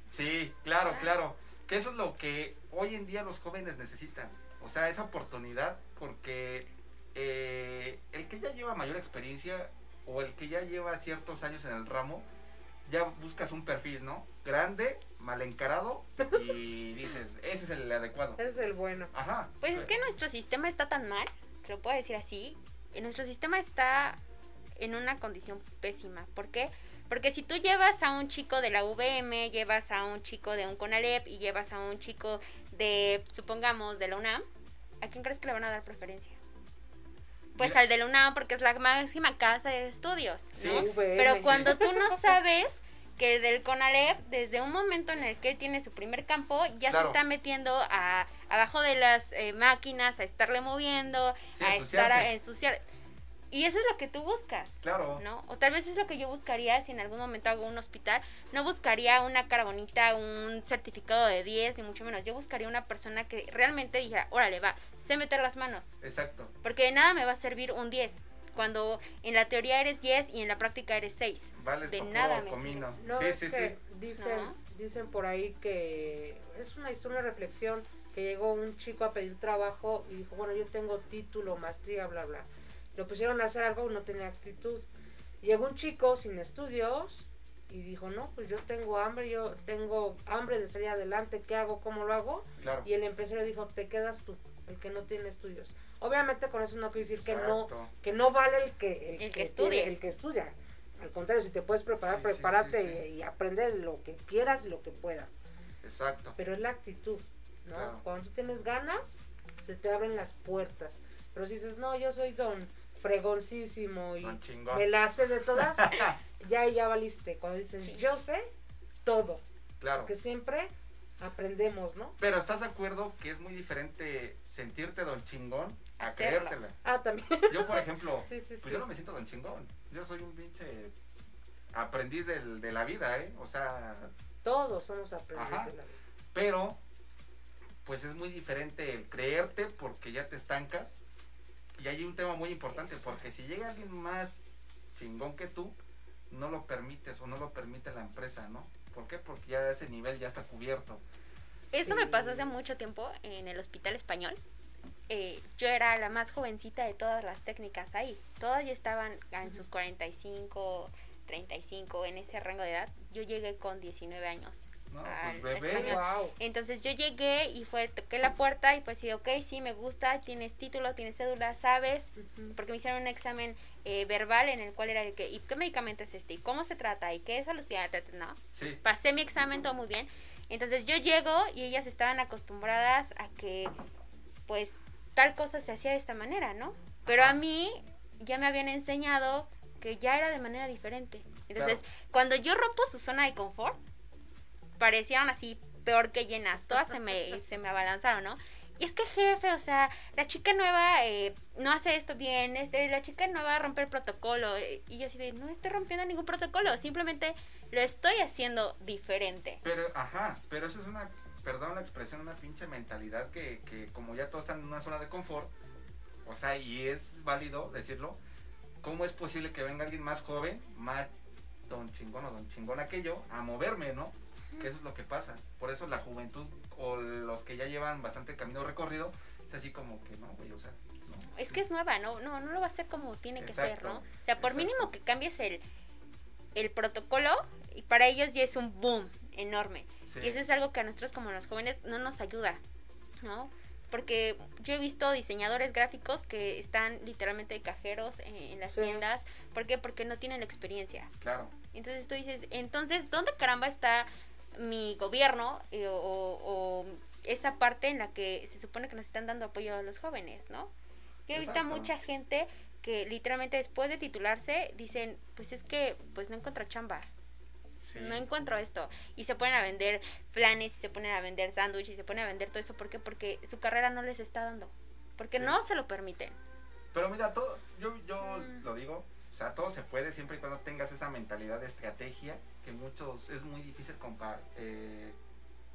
Sí, claro, claro. Que eso es lo que hoy en día los jóvenes necesitan. O sea, esa oportunidad, porque eh, el que ya lleva mayor experiencia o el que ya lleva ciertos años en el ramo, ya buscas un perfil, ¿no? Grande, mal encarado y dices, ese es el adecuado. Ese es el bueno. Ajá. Pues es que nuestro sistema está tan mal, te lo puedo decir así, eh, nuestro sistema está en una condición pésima. ¿Por qué? Porque si tú llevas a un chico de la VM, llevas a un chico de un CONALEP y llevas a un chico de, supongamos, de la UNAM, ¿a quién crees que le van a dar preferencia? Pues Mira. al de la UNAM porque es la máxima casa de estudios, Sí. ¿no? Pero sí. cuando tú no sabes que del CONALEP, desde un momento en el que él tiene su primer campo, ya Claro. se está metiendo a, abajo de las eh, máquinas, a estarle moviendo, Sí, a estar a ensuciar. Y eso es lo que tú buscas. Claro. ¿no? O tal vez es lo que yo buscaría si en algún momento hago un hospital. No buscaría una cara bonita, un certificado de 10, ni mucho menos. Yo buscaría una persona que realmente dijera, órale, va, sé meter las manos. Exacto. Porque de nada me va a servir un 10. Cuando en la teoría eres 10 y en la práctica eres 6. Vales De por nada me comino. No, sí, es sí, que sí. Dicen, ¿No? dicen por ahí que es una historia, una reflexión, que llegó un chico a pedir trabajo y dijo, bueno, yo tengo título, maestría, bla, bla. Lo pusieron a hacer algo y no tenía actitud. Llegó un chico sin estudios y dijo, no, pues yo tengo hambre, yo tengo hambre de salir adelante, ¿qué hago? ¿Cómo lo hago? Claro. Y el empresario dijo, te quedas tú, el que no tiene estudios. Obviamente con eso no quiere decir que no, que no vale el que, el El que estudies. el que estudia. Al contrario, si te puedes preparar, Sí, sí, prepárate sí, sí. Y, y aprende lo que quieras y lo que puedas. Exacto. Pero es la actitud, ¿no? Claro. Cuando tú tienes ganas, se te abren las puertas. Pero si dices, no, yo soy don fregoncísimo y me la sé de todas, ya ya valiste. Cuando dices, Sí. yo sé todo. Claro. Porque siempre aprendemos, ¿no? Pero ¿estás de acuerdo que es muy diferente sentirte don chingón a creértela? Ah, también. Yo, por ejemplo, Sí, sí, pues sí. yo no me siento don chingón. Yo soy un pinche aprendiz del- de la vida, ¿eh? O sea, Todos somos aprendices Ajá. de la vida. pero pues es muy diferente el creerte porque ya te estancas. Y hay un tema muy importante, porque si llega alguien más chingón que tú, no lo permites o no lo permite la empresa, ¿no? ¿Por qué? Porque ya ese nivel ya está cubierto. Eso me pasó hace mucho tiempo en el hospital español. Eh, yo era la más jovencita de todas las técnicas ahí. Todas ya estaban en sus 45, 35, en ese rango de edad. Yo llegué con 19 años. No, al pues bebé. español. Wow. Entonces yo llegué y fue, toqué la puerta y pues sí, ok, sí, me gusta, tienes título, tienes cédula, sabes, porque me hicieron un examen eh, verbal en el cual era el que, ¿y qué medicamento es este? ¿Y cómo se trata? ¿Y qué es alucinada? No, Sí, pasé mi examen todo muy bien. Entonces yo llego y ellas estaban acostumbradas a que pues tal cosa se hacía de esta manera, ¿no? Pero a mí ya me habían enseñado que ya era de manera diferente. Entonces, Claro. cuando yo rompo su zona de confort, parecieron así peor que llenas. Todas se me, se me abalanzaron, ¿no? Y es que jefe, o sea, la chica nueva eh, no hace esto bien, este, la chica nueva rompe el protocolo. eh, Y yo así de, no estoy rompiendo ningún protocolo, simplemente lo estoy haciendo diferente. pero, ajá, pero eso es una, perdón la expresión, una pinche mentalidad que, que como ya todos están en una zona de confort, o sea, y es válido decirlo, ¿cómo es posible que venga alguien más joven, más don chingón o don chingón aquello, a moverme, ¿no? Que eso es lo que pasa. Por eso la juventud o los que ya llevan bastante camino recorrido, es así como que, no, güey, o sea, no. Es que es nueva, no, no, no lo va a hacer como tiene que ser, ¿no? O sea, por exacto. mínimo que cambies el, el protocolo, y para ellos ya es un boom enorme. Sí. Y eso es algo que a nosotros como los jóvenes no nos ayuda, ¿no? Porque yo he visto diseñadores gráficos que están literalmente de cajeros en, en las Sí. tiendas. ¿Por qué? Porque no tienen la experiencia. Claro, Entonces tú dices, entonces, ¿dónde caramba está mi gobierno eh, o, o esa parte en la que se supone que nos están dando apoyo a los jóvenes, ¿no? Yo he visto a Exacto. mucha gente que literalmente después de titularse dicen, pues es que pues no encuentro chamba, sí. no encuentro esto. Y se ponen a vender flanes, y se ponen a vender sándwiches, y se ponen a vender todo eso. ¿Por qué? Porque su carrera no les está dando. Porque Sí. no se lo permiten. Pero mira, todo, yo, yo Mm. lo digo, o sea, todo se puede siempre y cuando tengas esa mentalidad de estrategia, que muchos, es muy difícil compa- eh,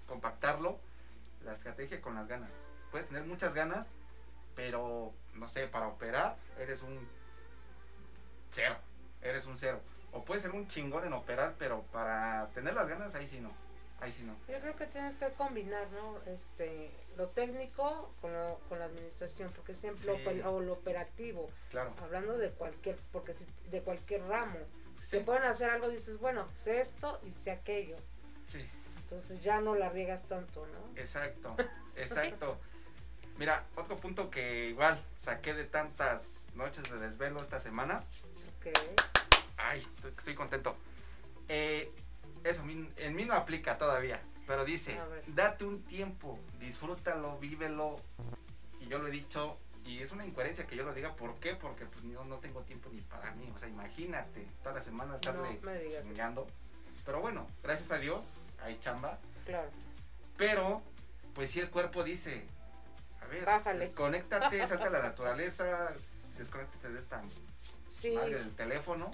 compactarlo, la estrategia con las ganas. Puedes tener muchas ganas, pero, no sé, para operar eres un cero, eres un cero. O puedes ser un chingón en operar, pero para tener las ganas, ahí sí no, ahí sí no. Yo creo que tienes que combinar, ¿no? Este, lo técnico con, lo- con la administración, porque siempre Sí. o lo operativo, Claro. hablando de cualquier, porque si- de cualquier ramo, Sí, te pueden hacer algo y dices, bueno, sé esto y sé aquello, sí. entonces ya no la riegas tanto, ¿no? Exacto, exacto. Mira, otro punto que igual saqué de tantas noches de desvelo esta semana. Ok. Ay, estoy, estoy contento. Eh, eso en mí no aplica todavía, pero dice, date un tiempo, disfrútalo, vívelo. Y yo lo he dicho, y es una incoherencia que yo lo diga, ¿por qué? Porque pues yo no tengo tiempo ni para mí. O sea, imagínate, toda la semana estarle No chingando. Pero bueno, gracias a Dios, hay chamba. Claro. Pero, pues si el cuerpo dice, a ver, Bájale. desconéctate, salte a la naturaleza, desconéctate de esta Sí, madre del teléfono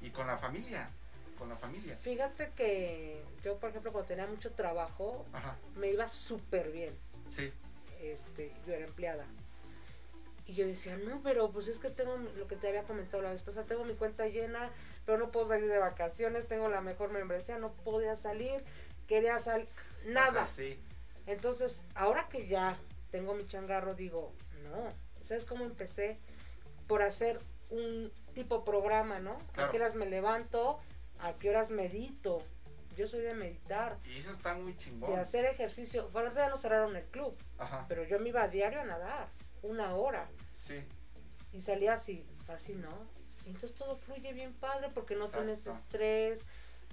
y con la familia, con la familia. fíjate que yo, por ejemplo, cuando tenía mucho trabajo, Ajá, me iba súper bien. sí, este, yo era empleada. Y yo decía, no, pero pues es que tengo lo que te había comentado la vez pasada, tengo mi cuenta llena, pero no puedo salir de vacaciones, tengo la mejor membresía, no podía salir, quería salir, nada. Sí, Entonces, ahora que ya tengo mi changarro, digo, no, ¿sabes cómo empecé? Por hacer un tipo programa, ¿no? ¿A Claro. me levanto? ¿A qué horas medito? Yo soy de meditar, y eso está muy de chingón. hacer ejercicio. Bueno, ahorita ya no cerraron el club, Ajá, pero yo me iba a diario a nadar, una hora, sí, y salía así, así, ¿no? Y entonces todo fluye bien padre porque no tienes estrés,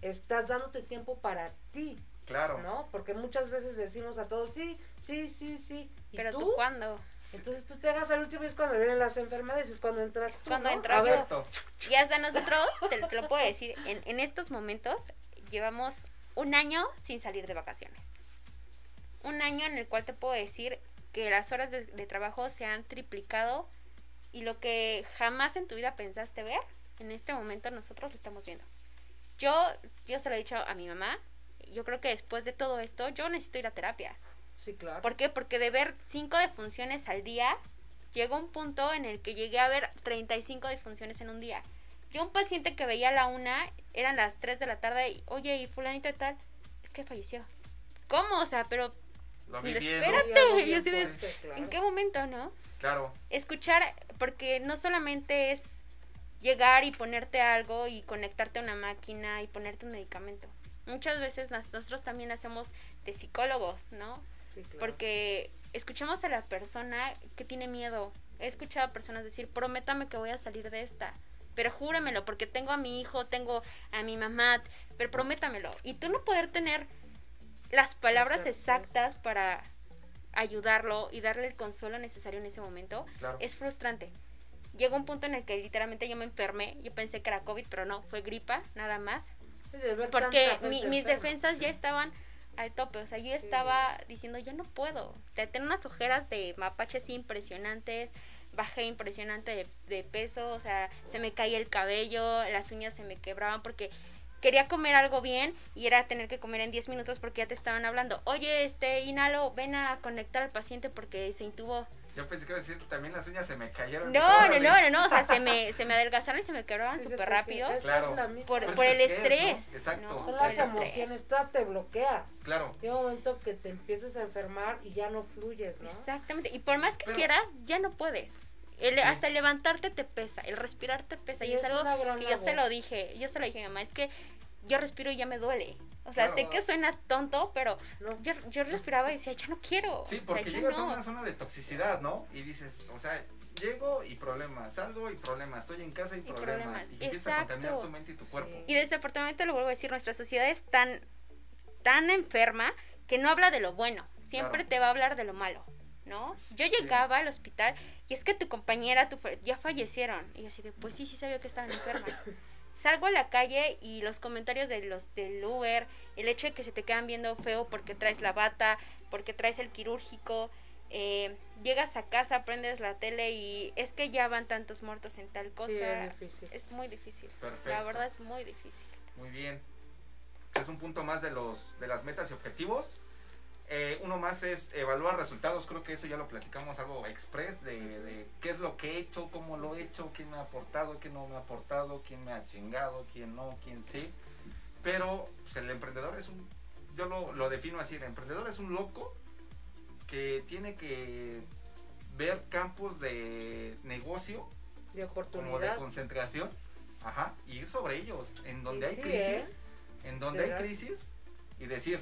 estás dándote tiempo para ti, claro. ¿no? Porque muchas veces decimos a todos, sí, sí, sí, sí. ¿Y Pero tú? tú, cuándo? Entonces tú te hagas al último y es cuando vienen las enfermedades, es cuando entras tú, cuando ¿no? entras. Y hasta nosotros, te, te lo puedo decir, en, en estos momentos llevamos un año sin salir de vacaciones. Un año en el cual te puedo decir que las horas de, de trabajo se han triplicado y lo que jamás en tu vida pensaste ver, en este momento nosotros lo estamos viendo. Yo, yo se lo he dicho a mi mamá, yo creo que después de todo esto, yo necesito ir a terapia. Sí, claro. ¿Por qué? Porque de ver cinco defunciones al día, llegó un punto en el que llegué a ver 35 defunciones en un día. Yo un paciente que veía a la una, eran las 3 de la tarde, y, oye, y fulanito y tal, es que falleció. ¿Cómo? O sea, pero Lo viendo. espérate, yo fuerte, claro. ¿en qué momento, no? Claro, Escuchar, porque no solamente es llegar y ponerte algo y conectarte a una máquina y ponerte un medicamento. Muchas veces nosotros también hacemos de psicólogos, ¿no? Sí, claro. Porque escuchamos a la persona que tiene miedo. He escuchado a personas decir, prométame que voy a salir de esta. Pero júramelo, porque tengo a mi hijo, tengo a mi mamá, pero prométamelo. Y tú no poder tener las palabras exactas para ayudarlo y darle el consuelo necesario en ese momento, Claro. es frustrante. Llegó un punto en el que literalmente yo me enfermé, yo pensé que era COVID, pero no, fue gripa, nada más. Porque mi- mis defensas ya estaban al tope, o sea, yo estaba diciendo, ya no puedo. Te- Tengo unas ojeras de mapache así impresionantes, bajé impresionante de, de peso, o sea, se me caía el cabello, las uñas se me quebraban porque quería comer algo bien y era tener que comer en 10 minutos porque ya te estaban hablando, oye, este, inhalo, ven a conectar al paciente porque se intubó. Yo pensé que iba a decir también las uñas se me cayeron. No, no, no, no, no, o sea, se me, se me adelgazaron y se me sí, súper rápido. Claro. Por, el que es, ¿no? estrés. Exacto. ¿no? Son las emociones, todas te bloqueas. Claro. Llega un momento que te empiezas a enfermar y ya no fluyes, ¿no? Exactamente. Y por más que Pero- quieras, ya no puedes. El, Sí. Hasta el levantarte te pesa, el respirar te pesa. Sí, y es, es algo que yo se lo dije, yo se lo dije a mi mamá, es que yo respiro y ya me duele. O sea, Claro. sé que suena tonto, pero No. yo, yo respiraba y decía, ya no quiero. Sí, O sea, porque llegas a una zona de toxicidad, ¿no? Y dices, o sea, llego y problemas, salgo y problemas, estoy en casa y, problemas. problemas, Y empiezas a contaminar tu mente y tu cuerpo. Sí. Y desafortunadamente lo vuelvo a decir, nuestra sociedad es tan, tan enferma que no habla de lo bueno, siempre Claro. te va a hablar de lo malo, ¿no? Yo Sí. llegaba al hospital y es que tu compañera, tu ya fallecieron. Y yo así de, pues sí, sí sabía que estaban enfermas. Salgo a la calle y los comentarios de los del Uber, el hecho de que se te quedan viendo feo porque traes la bata, porque traes el quirúrgico, eh, llegas a casa, prendes la tele y es que ya van tantos muertos en tal cosa. Sí, es difícil. es muy difícil. Perfecto. La verdad es muy difícil. Muy bien. Es un punto más de los de las metas y objetivos. Eh, uno más es evaluar resultados. Creo que eso ya lo platicamos algo express de, de qué es lo que he hecho, cómo lo he hecho, quién me ha aportado, quién no me ha aportado, quién me ha chingado, quién no, quién sí. Pero pues, el emprendedor es un, yo lo, lo defino así, el emprendedor es un loco que tiene que ver campos de negocio De como de oportunidad. concentración, ajá, y ir sobre ellos, en donde Y hay sí, crisis, ¿eh? en donde De hay crisis, y decir,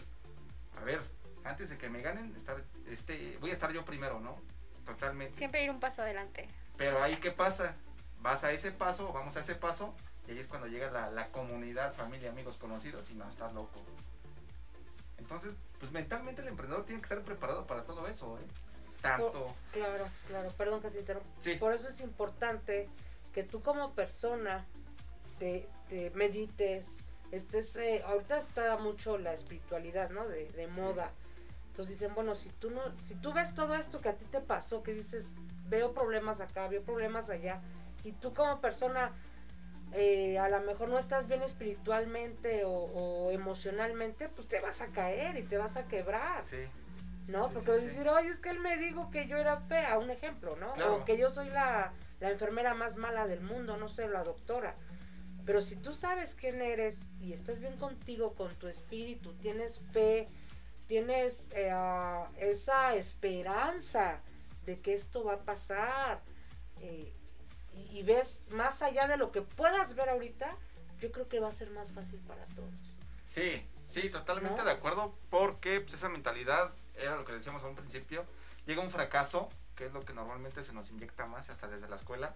a ver, antes de que me ganen, estar, este, voy a estar yo primero, ¿no? Totalmente. Siempre ir un paso adelante. Pero ahí, ¿qué pasa? Vas a ese paso, vamos a ese paso, y ahí es cuando llega la, la comunidad, familia, amigos, conocidos, y no, estás loco. Entonces, pues mentalmente el emprendedor tiene que estar preparado para todo eso, ¿eh? Tanto. Claro, claro, perdón que te interrumpa. Sí. Por eso es importante que tú como persona te, te medites, estés, eh, ahorita está mucho la espiritualidad, ¿no? De, de moda. Entonces dicen, bueno, si tú no, si tú ves todo esto que a ti te pasó, que dices, veo problemas acá, veo problemas allá, y tú como persona eh, a lo mejor no estás bien espiritualmente o, o emocionalmente, pues te vas a caer y te vas a quebrar. Sí. ¿no? Sí, Porque sí, vas a decir, oye, es que él me dijo que yo era fea, un ejemplo, ¿no? Claro. O que yo soy la, la enfermera más mala del mundo, no sé, la doctora. Pero si tú sabes quién eres y estás bien contigo, con tu espíritu, tienes fe, tienes eh, ah, esa esperanza de que esto va a pasar eh, y, y ves más allá de lo que puedas ver ahorita, yo creo que va a ser más fácil para todos. Sí, sí, totalmente ¿No? de acuerdo, porque pues, esa mentalidad era lo que decíamos a un principio. Llega un fracaso, que es lo que normalmente se nos inyecta más hasta desde la escuela,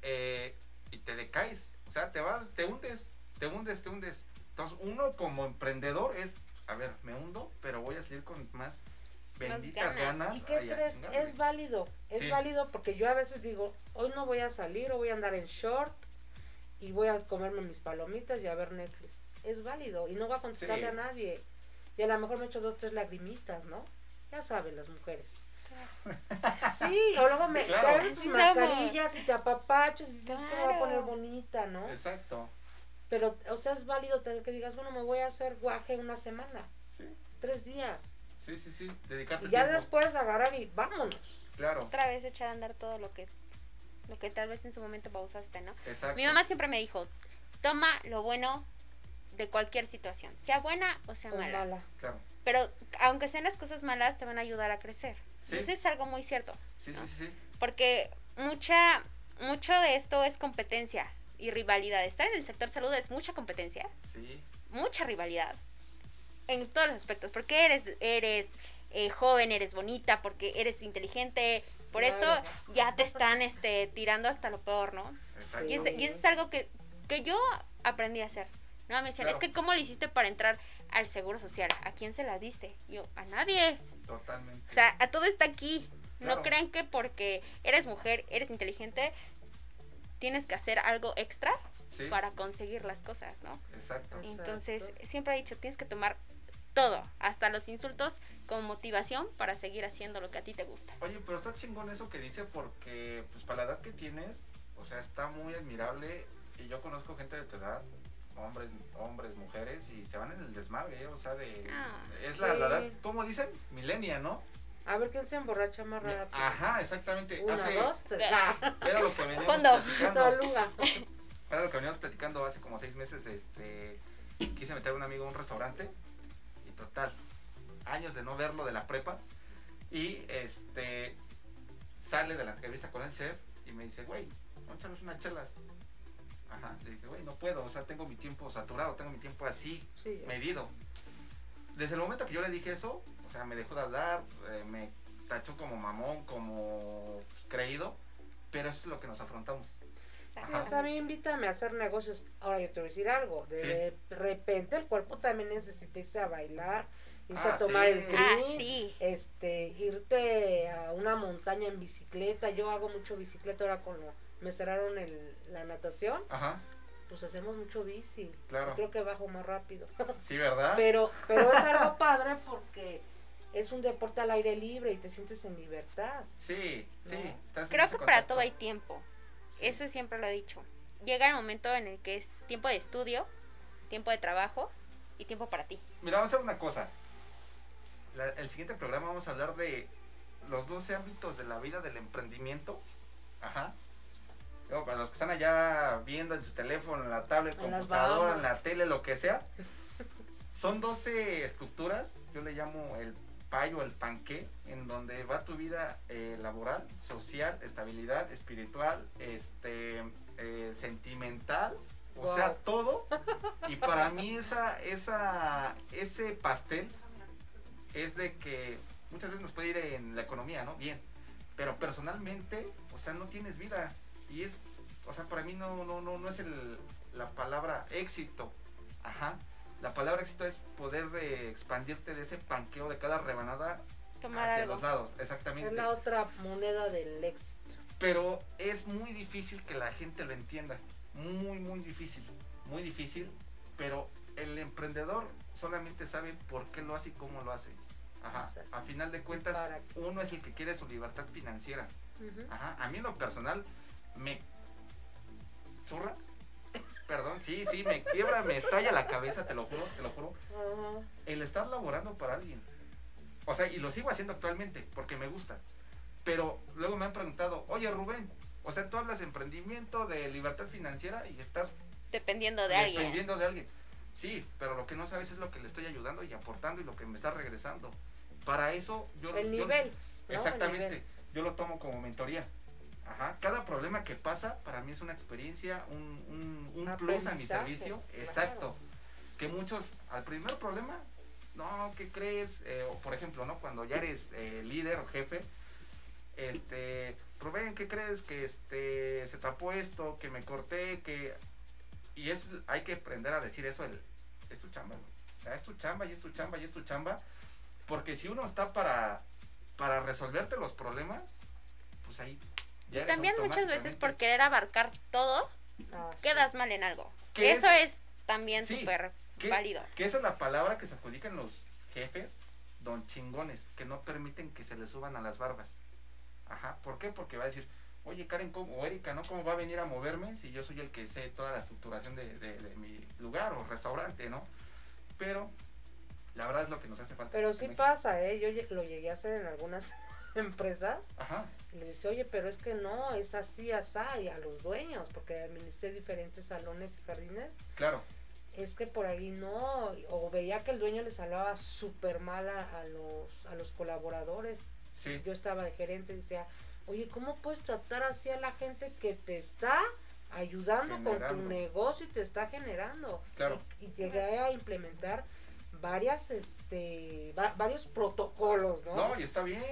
eh, y te decaes, o sea, te vas, te hundes, te hundes, te hundes. Entonces, uno como emprendedor es, a ver, me hundo, pero voy a salir con más benditas ganas. ganas. ¿Y qué ay, crees? Es válido, es Sí. válido porque yo a veces digo, hoy no voy a salir o voy a andar en short y voy a comerme mis palomitas y a ver Netflix. Es válido y no voy a contestarle Sí. a nadie. Y a lo mejor me echo dos, tres lagrimitas, ¿no? Ya saben las mujeres. Sí, o luego me Claro. te tus mascarillas y te apapachas y dices, "Es que me voy a poner Claro. bonita, ¿no? Exacto, Pero, o sea, es válido tener que digas, bueno, me voy a hacer guaje una semana, sí, tres días. sí, sí, sí, dedicarte Y ya tiempo. después agarrar y vámonos. Claro, Otra vez echar a andar todo lo que lo que tal vez en su momento pausaste, ¿no? exacto. Mi mamá siempre me dijo, toma lo bueno de cualquier situación, sea buena o sea O mala. mala. Claro, Pero aunque sean las cosas malas, te van a ayudar a crecer. Sí. Eso es algo muy cierto. sí, sí, sí, sí. Porque mucha, mucho de esto es competencia y rivalidad. Estar en el sector salud es mucha competencia, Sí, mucha rivalidad en todos los aspectos, porque eres, eres eh, joven, eres bonita, porque eres inteligente, por Claro. esto ya te están este, tirando hasta lo peor, ¿no? Exacto. Y, es, y eso es algo que, que yo aprendí a hacer. No, me decían, Claro. es que ¿cómo le hiciste para entrar al seguro social? ¿A quién se la diste? Yo, a nadie. Totalmente. O sea, a todo está aquí. Claro. No crean que porque eres mujer, eres inteligente, tienes que hacer algo extra sí, para conseguir las cosas, ¿no? exacto. Exacto. Entonces, siempre he dicho, tienes que tomar todo, hasta los insultos, como motivación para seguir haciendo lo que a ti te gusta. Oye, pero está chingón eso que dice porque, pues, para la edad que tienes, o sea, está muy admirable. Y yo conozco gente de tu edad, hombres, hombres, mujeres, y se van en el desmadre, ¿eh? o sea, de... Ah, es la, la edad. ¿cómo dicen? Milenia, ¿no? A ver quién se emborracha más rápido. Ajá, exactamente. Una, Hace- dos, tres. Era lo que veníamos ¿Cuándo? platicando. saluda. Era lo que veníamos platicando hace como seis meses, este... Quise meter a un amigo a un restaurante, y total, años de no verlo de la prepa, y este... Sale de la entrevista con el chef, y me dice, güey, vamos a unas chelas. Ajá, le dije, güey, no puedo, o sea, tengo mi tiempo saturado, tengo mi tiempo así, Sí, medido. Desde el momento que yo le dije eso, o sea, me dejó de hablar, eh, me tachó como mamón, como pues, creído, pero eso es lo que nos afrontamos. Ajá. O sea, a mí invítame a hacer negocios. Ahora yo te voy a decir algo. De repente el cuerpo también necesita irse a bailar, irse Ah, a tomar sí. el drink, Ah, sí. este, irte a una montaña en bicicleta. Yo hago mucho bicicleta ahora con lo, me cerraron el, la natación, Ajá, pues hacemos mucho bici. Claro. Creo que bajo más rápido. sí, ¿verdad? pero, pero es algo padre porque es un deporte al aire libre y te sientes en libertad. Sí, sí. Estás Creo que para todo hay tiempo. Sí. Eso siempre lo he dicho. Llega el momento en el que es tiempo de estudio, tiempo de trabajo y tiempo para ti. Mira, vamos a hacer una cosa. La- el siguiente programa vamos a hablar de los 12 ámbitos de la vida del emprendimiento. Ajá. Para los que están allá viendo en su teléfono, en la tablet, En computadora, en la tele, lo que sea. Son 12 estructuras, yo le llamo el payo, el panqué, en donde va tu vida eh, laboral, social, estabilidad, espiritual, este, eh, sentimental, o Wow. sea, todo. Y para mí esa, esa, ese pastel es de que muchas veces nos puede ir en la economía, ¿no? Bien. Pero personalmente, o sea, no tienes vida. Y es, o sea, para mí no, no, no, no es el, la palabra éxito. Ajá. La palabra éxito es poder eh, expandirte de ese panqueo de cada rebanada Tomar hacia algo. los lados. Exactamente. Es la otra moneda del éxito. Pero es muy difícil que la gente lo entienda. Muy, muy difícil. Muy difícil. Pero el emprendedor solamente sabe por qué lo hace y cómo lo hace. Ajá. A final de cuentas, uno es el que quiere su libertad financiera. Ajá. A mí en lo personal me zurra. Perdón, sí, sí, me quiebra, me estalla la cabeza, te lo juro, te lo juro. El estar laborando para alguien. O sea, y lo sigo haciendo actualmente porque me gusta. Pero luego me han preguntado, oye Rubén, o sea, tú hablas de emprendimiento, de libertad financiera y estás Dependiendo de alguien. dependiendo de alguien. Sí, pero lo que no sabes es lo que le estoy ayudando y aportando y lo que me está regresando. Para eso yo... El yo- nivel. ¿no? El Exactamente. nivel. Yo lo tomo como mentoría. Ajá. Cada problema que pasa para mí es una experiencia, un, un, un plus a mi servicio. claro. Exacto. Que muchos, al primer problema, no, ¿qué crees? Eh, o por ejemplo, ¿no? Cuando ya eres eh, líder o jefe, este, Rubén, ¿qué crees? Que este, se tapó esto, que me corté, que... Y es, hay que aprender a decir eso, el, es tu chamba, güey. O sea, es tu chamba y es tu chamba y es tu chamba. Porque si uno está para, para resolverte los problemas, pues ahí... Y también muchas veces por querer abarcar todo, Ah, sí. quedas mal en algo. ¿Qué Eso es? es, también súper ¿Qué- válido. Que esa es la palabra que se adjudican los jefes, don chingones, que no permiten que se les suban a las barbas. Ajá, ¿por qué? Porque va a decir, oye Karen ¿cómo- o Erika, ¿no? ¿Cómo va a venir a moverme si yo soy el que sé toda la estructuración de, de- de mi lugar o restaurante, ¿no? Pero la verdad es lo que nos hace falta. Pero sí México. pasa, ¿eh? Yo lo llegué a hacer en algunas empresas. Ajá, Y les dice, oye, pero es que no, es así, asá, y a los dueños, porque administré diferentes salones y jardines. claro, Es que por ahí no, o veía que el dueño les hablaba súper mal a, a los, a los colaboradores. sí, Yo estaba de gerente y decía, oye, ¿cómo puedes tratar así a la gente que te está ayudando con tu negocio y te está generando. Claro. Y, y llegué a implementar varias, este, va- varios protocolos, ¿no? No, y está bien.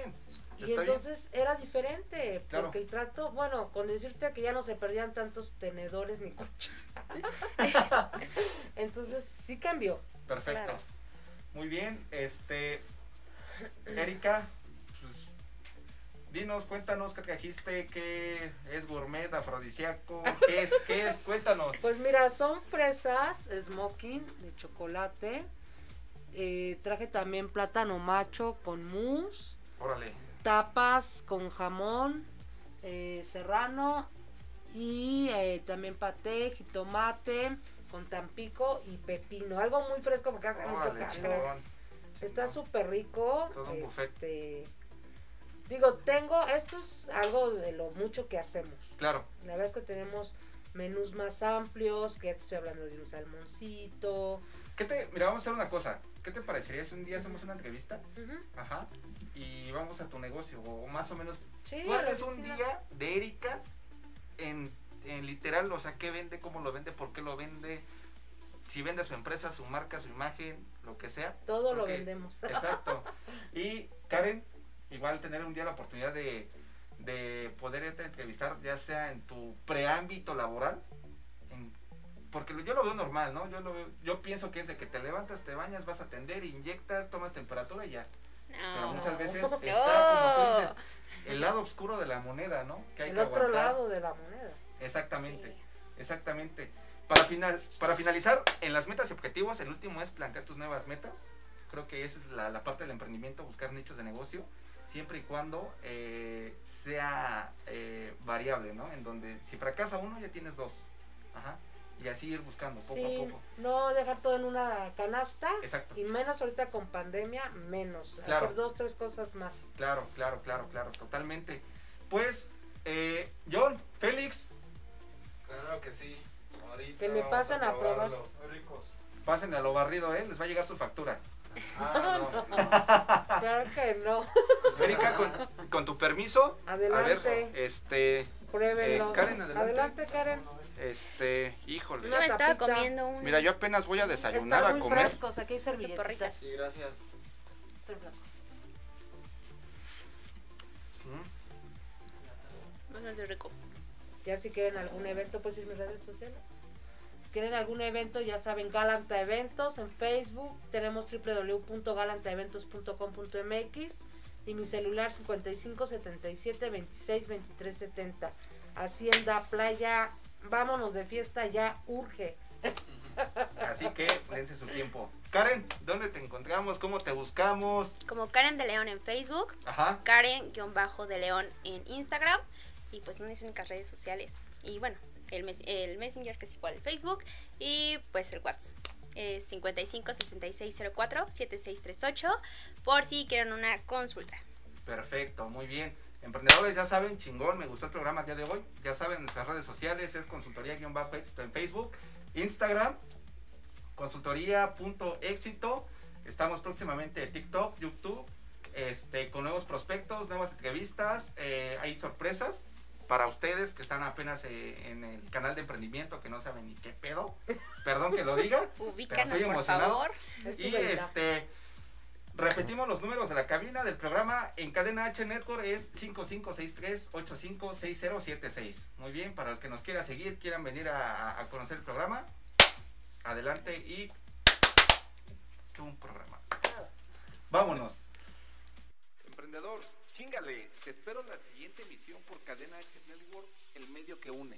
y Está bien. entonces era diferente, Claro. porque el trato, bueno, con decirte que ya no se perdían tantos tenedores ni cuchillas. entonces sí cambió. Perfecto. Claro. Muy bien. Este. Erika, pues. Dinos, cuéntanos qué trajiste, qué es gourmet, afrodisíaco, qué es, qué es, cuéntanos. Pues mira, son fresas, smoking de chocolate. Eh, traje también plátano macho con mousse, Órale. tapas con jamón eh, serrano y eh, también paté, jitomate con tampico y pepino. Algo muy fresco porque hace mucho calor. Está súper rico. Todo un este, digo, tengo, esto es algo de lo mucho que hacemos. Claro, La verdad es que tenemos menús más amplios, que ya te estoy hablando de un salmoncito. ¿Qué te, mira, vamos a hacer una cosa. ¿Qué te parecería si un día hacemos una entrevista? Ajá. Y vamos a tu negocio, o más o menos. Sí, ¿Cuál es un día de Erika en, en literal? O sea, ¿qué vende? ¿Cómo lo vende? ¿Por qué lo vende? Si vende su empresa, su marca, su imagen, lo que sea. Todo lo vendemos. Exacto. Y Karen, igual tener un día la oportunidad de, de poderte entrevistar, ya sea en tu preámbito laboral, porque lo- yo lo veo normal, ¿no? Yo, lo veo- yo pienso que es de que te levantas, te bañas, vas a atender, inyectas, tomas temperatura y ya. Pero No. muchas veces está, como tú dices, el lado oscuro de la moneda, ¿no? Que hay El que otro aguantar. lado de la moneda. Exactamente, Sí. exactamente. Para, final, para finalizar, en las metas y objetivos, el último es plantear tus nuevas metas. Creo que esa es la, la parte del emprendimiento, buscar nichos de negocio, siempre y cuando eh, sea eh, variable, ¿no? En donde si fracasa uno, ya tienes dos. Ajá. Y así ir buscando poco Sí, a poco. no dejar todo en una canasta. Exacto. Y menos ahorita con pandemia, menos. Claro. Hacer dos, tres cosas más. Claro, claro, claro, claro, totalmente. Pues, eh, John, Félix, Claro que sí. Ahorita Que le pasen a probar. probarlo. Muy ricos. pasen a lo barrido, ¿eh? Les va a llegar su factura. Ah, no, no. Claro que no. Erika, con, con tu permiso. Adelante. A ver, este, Pruébenlo. Eh, Karen, adelante. Karen. Este, híjole. No me estaba comiendo un. Mira, yo apenas voy a desayunar a comer. frescos. Aquí hay servilletitas. Sí, gracias. Mm, Bastante rico. Ya si quieren algún evento, pues ir mis redes sociales. Si quieren algún evento, ya saben, Galanta Eventos en Facebook. Tenemos www.galantaeventos.com.mx y mi celular 55 77 26 23 70. Hacienda, playa, vámonos de fiesta, ya urge. Así que dense su tiempo. Karen, ¿dónde te encontramos? ¿Cómo te buscamos? Como Karen de León en Facebook, Ajá. Karen-de León en Instagram y pues son mis únicas redes sociales. Y bueno, el, mes- el Messenger que es igual el Facebook y pues el WhatsApp. Eh, 55 66 04 7638 por si quieren una consulta. Perfecto, muy bien. Emprendedores, ya saben, chingón, me gustó el programa el día de hoy. Ya saben, nuestras redes sociales es consultoría-éxito en Facebook, Instagram, consultoría.éxito. Estamos próximamente en TikTok, YouTube, este, con nuevos prospectos, nuevas entrevistas. eh, hay sorpresas para ustedes que están apenas eh, en el canal de emprendimiento, que no saben ni qué pedo. Perdón que lo diga. Ubícanos estoy por emocionado. favor. Es tu Y verdad. este repetimos los números de la cabina del programa en cadena H Network es 5563-856076. Muy bien, para el que nos quiera seguir, quieran venir a, conocer el programa, adelante y un programa. Vámonos. Emprendedor, chingale. Te espero en la siguiente emisión por Cadena H Network, el medio que une.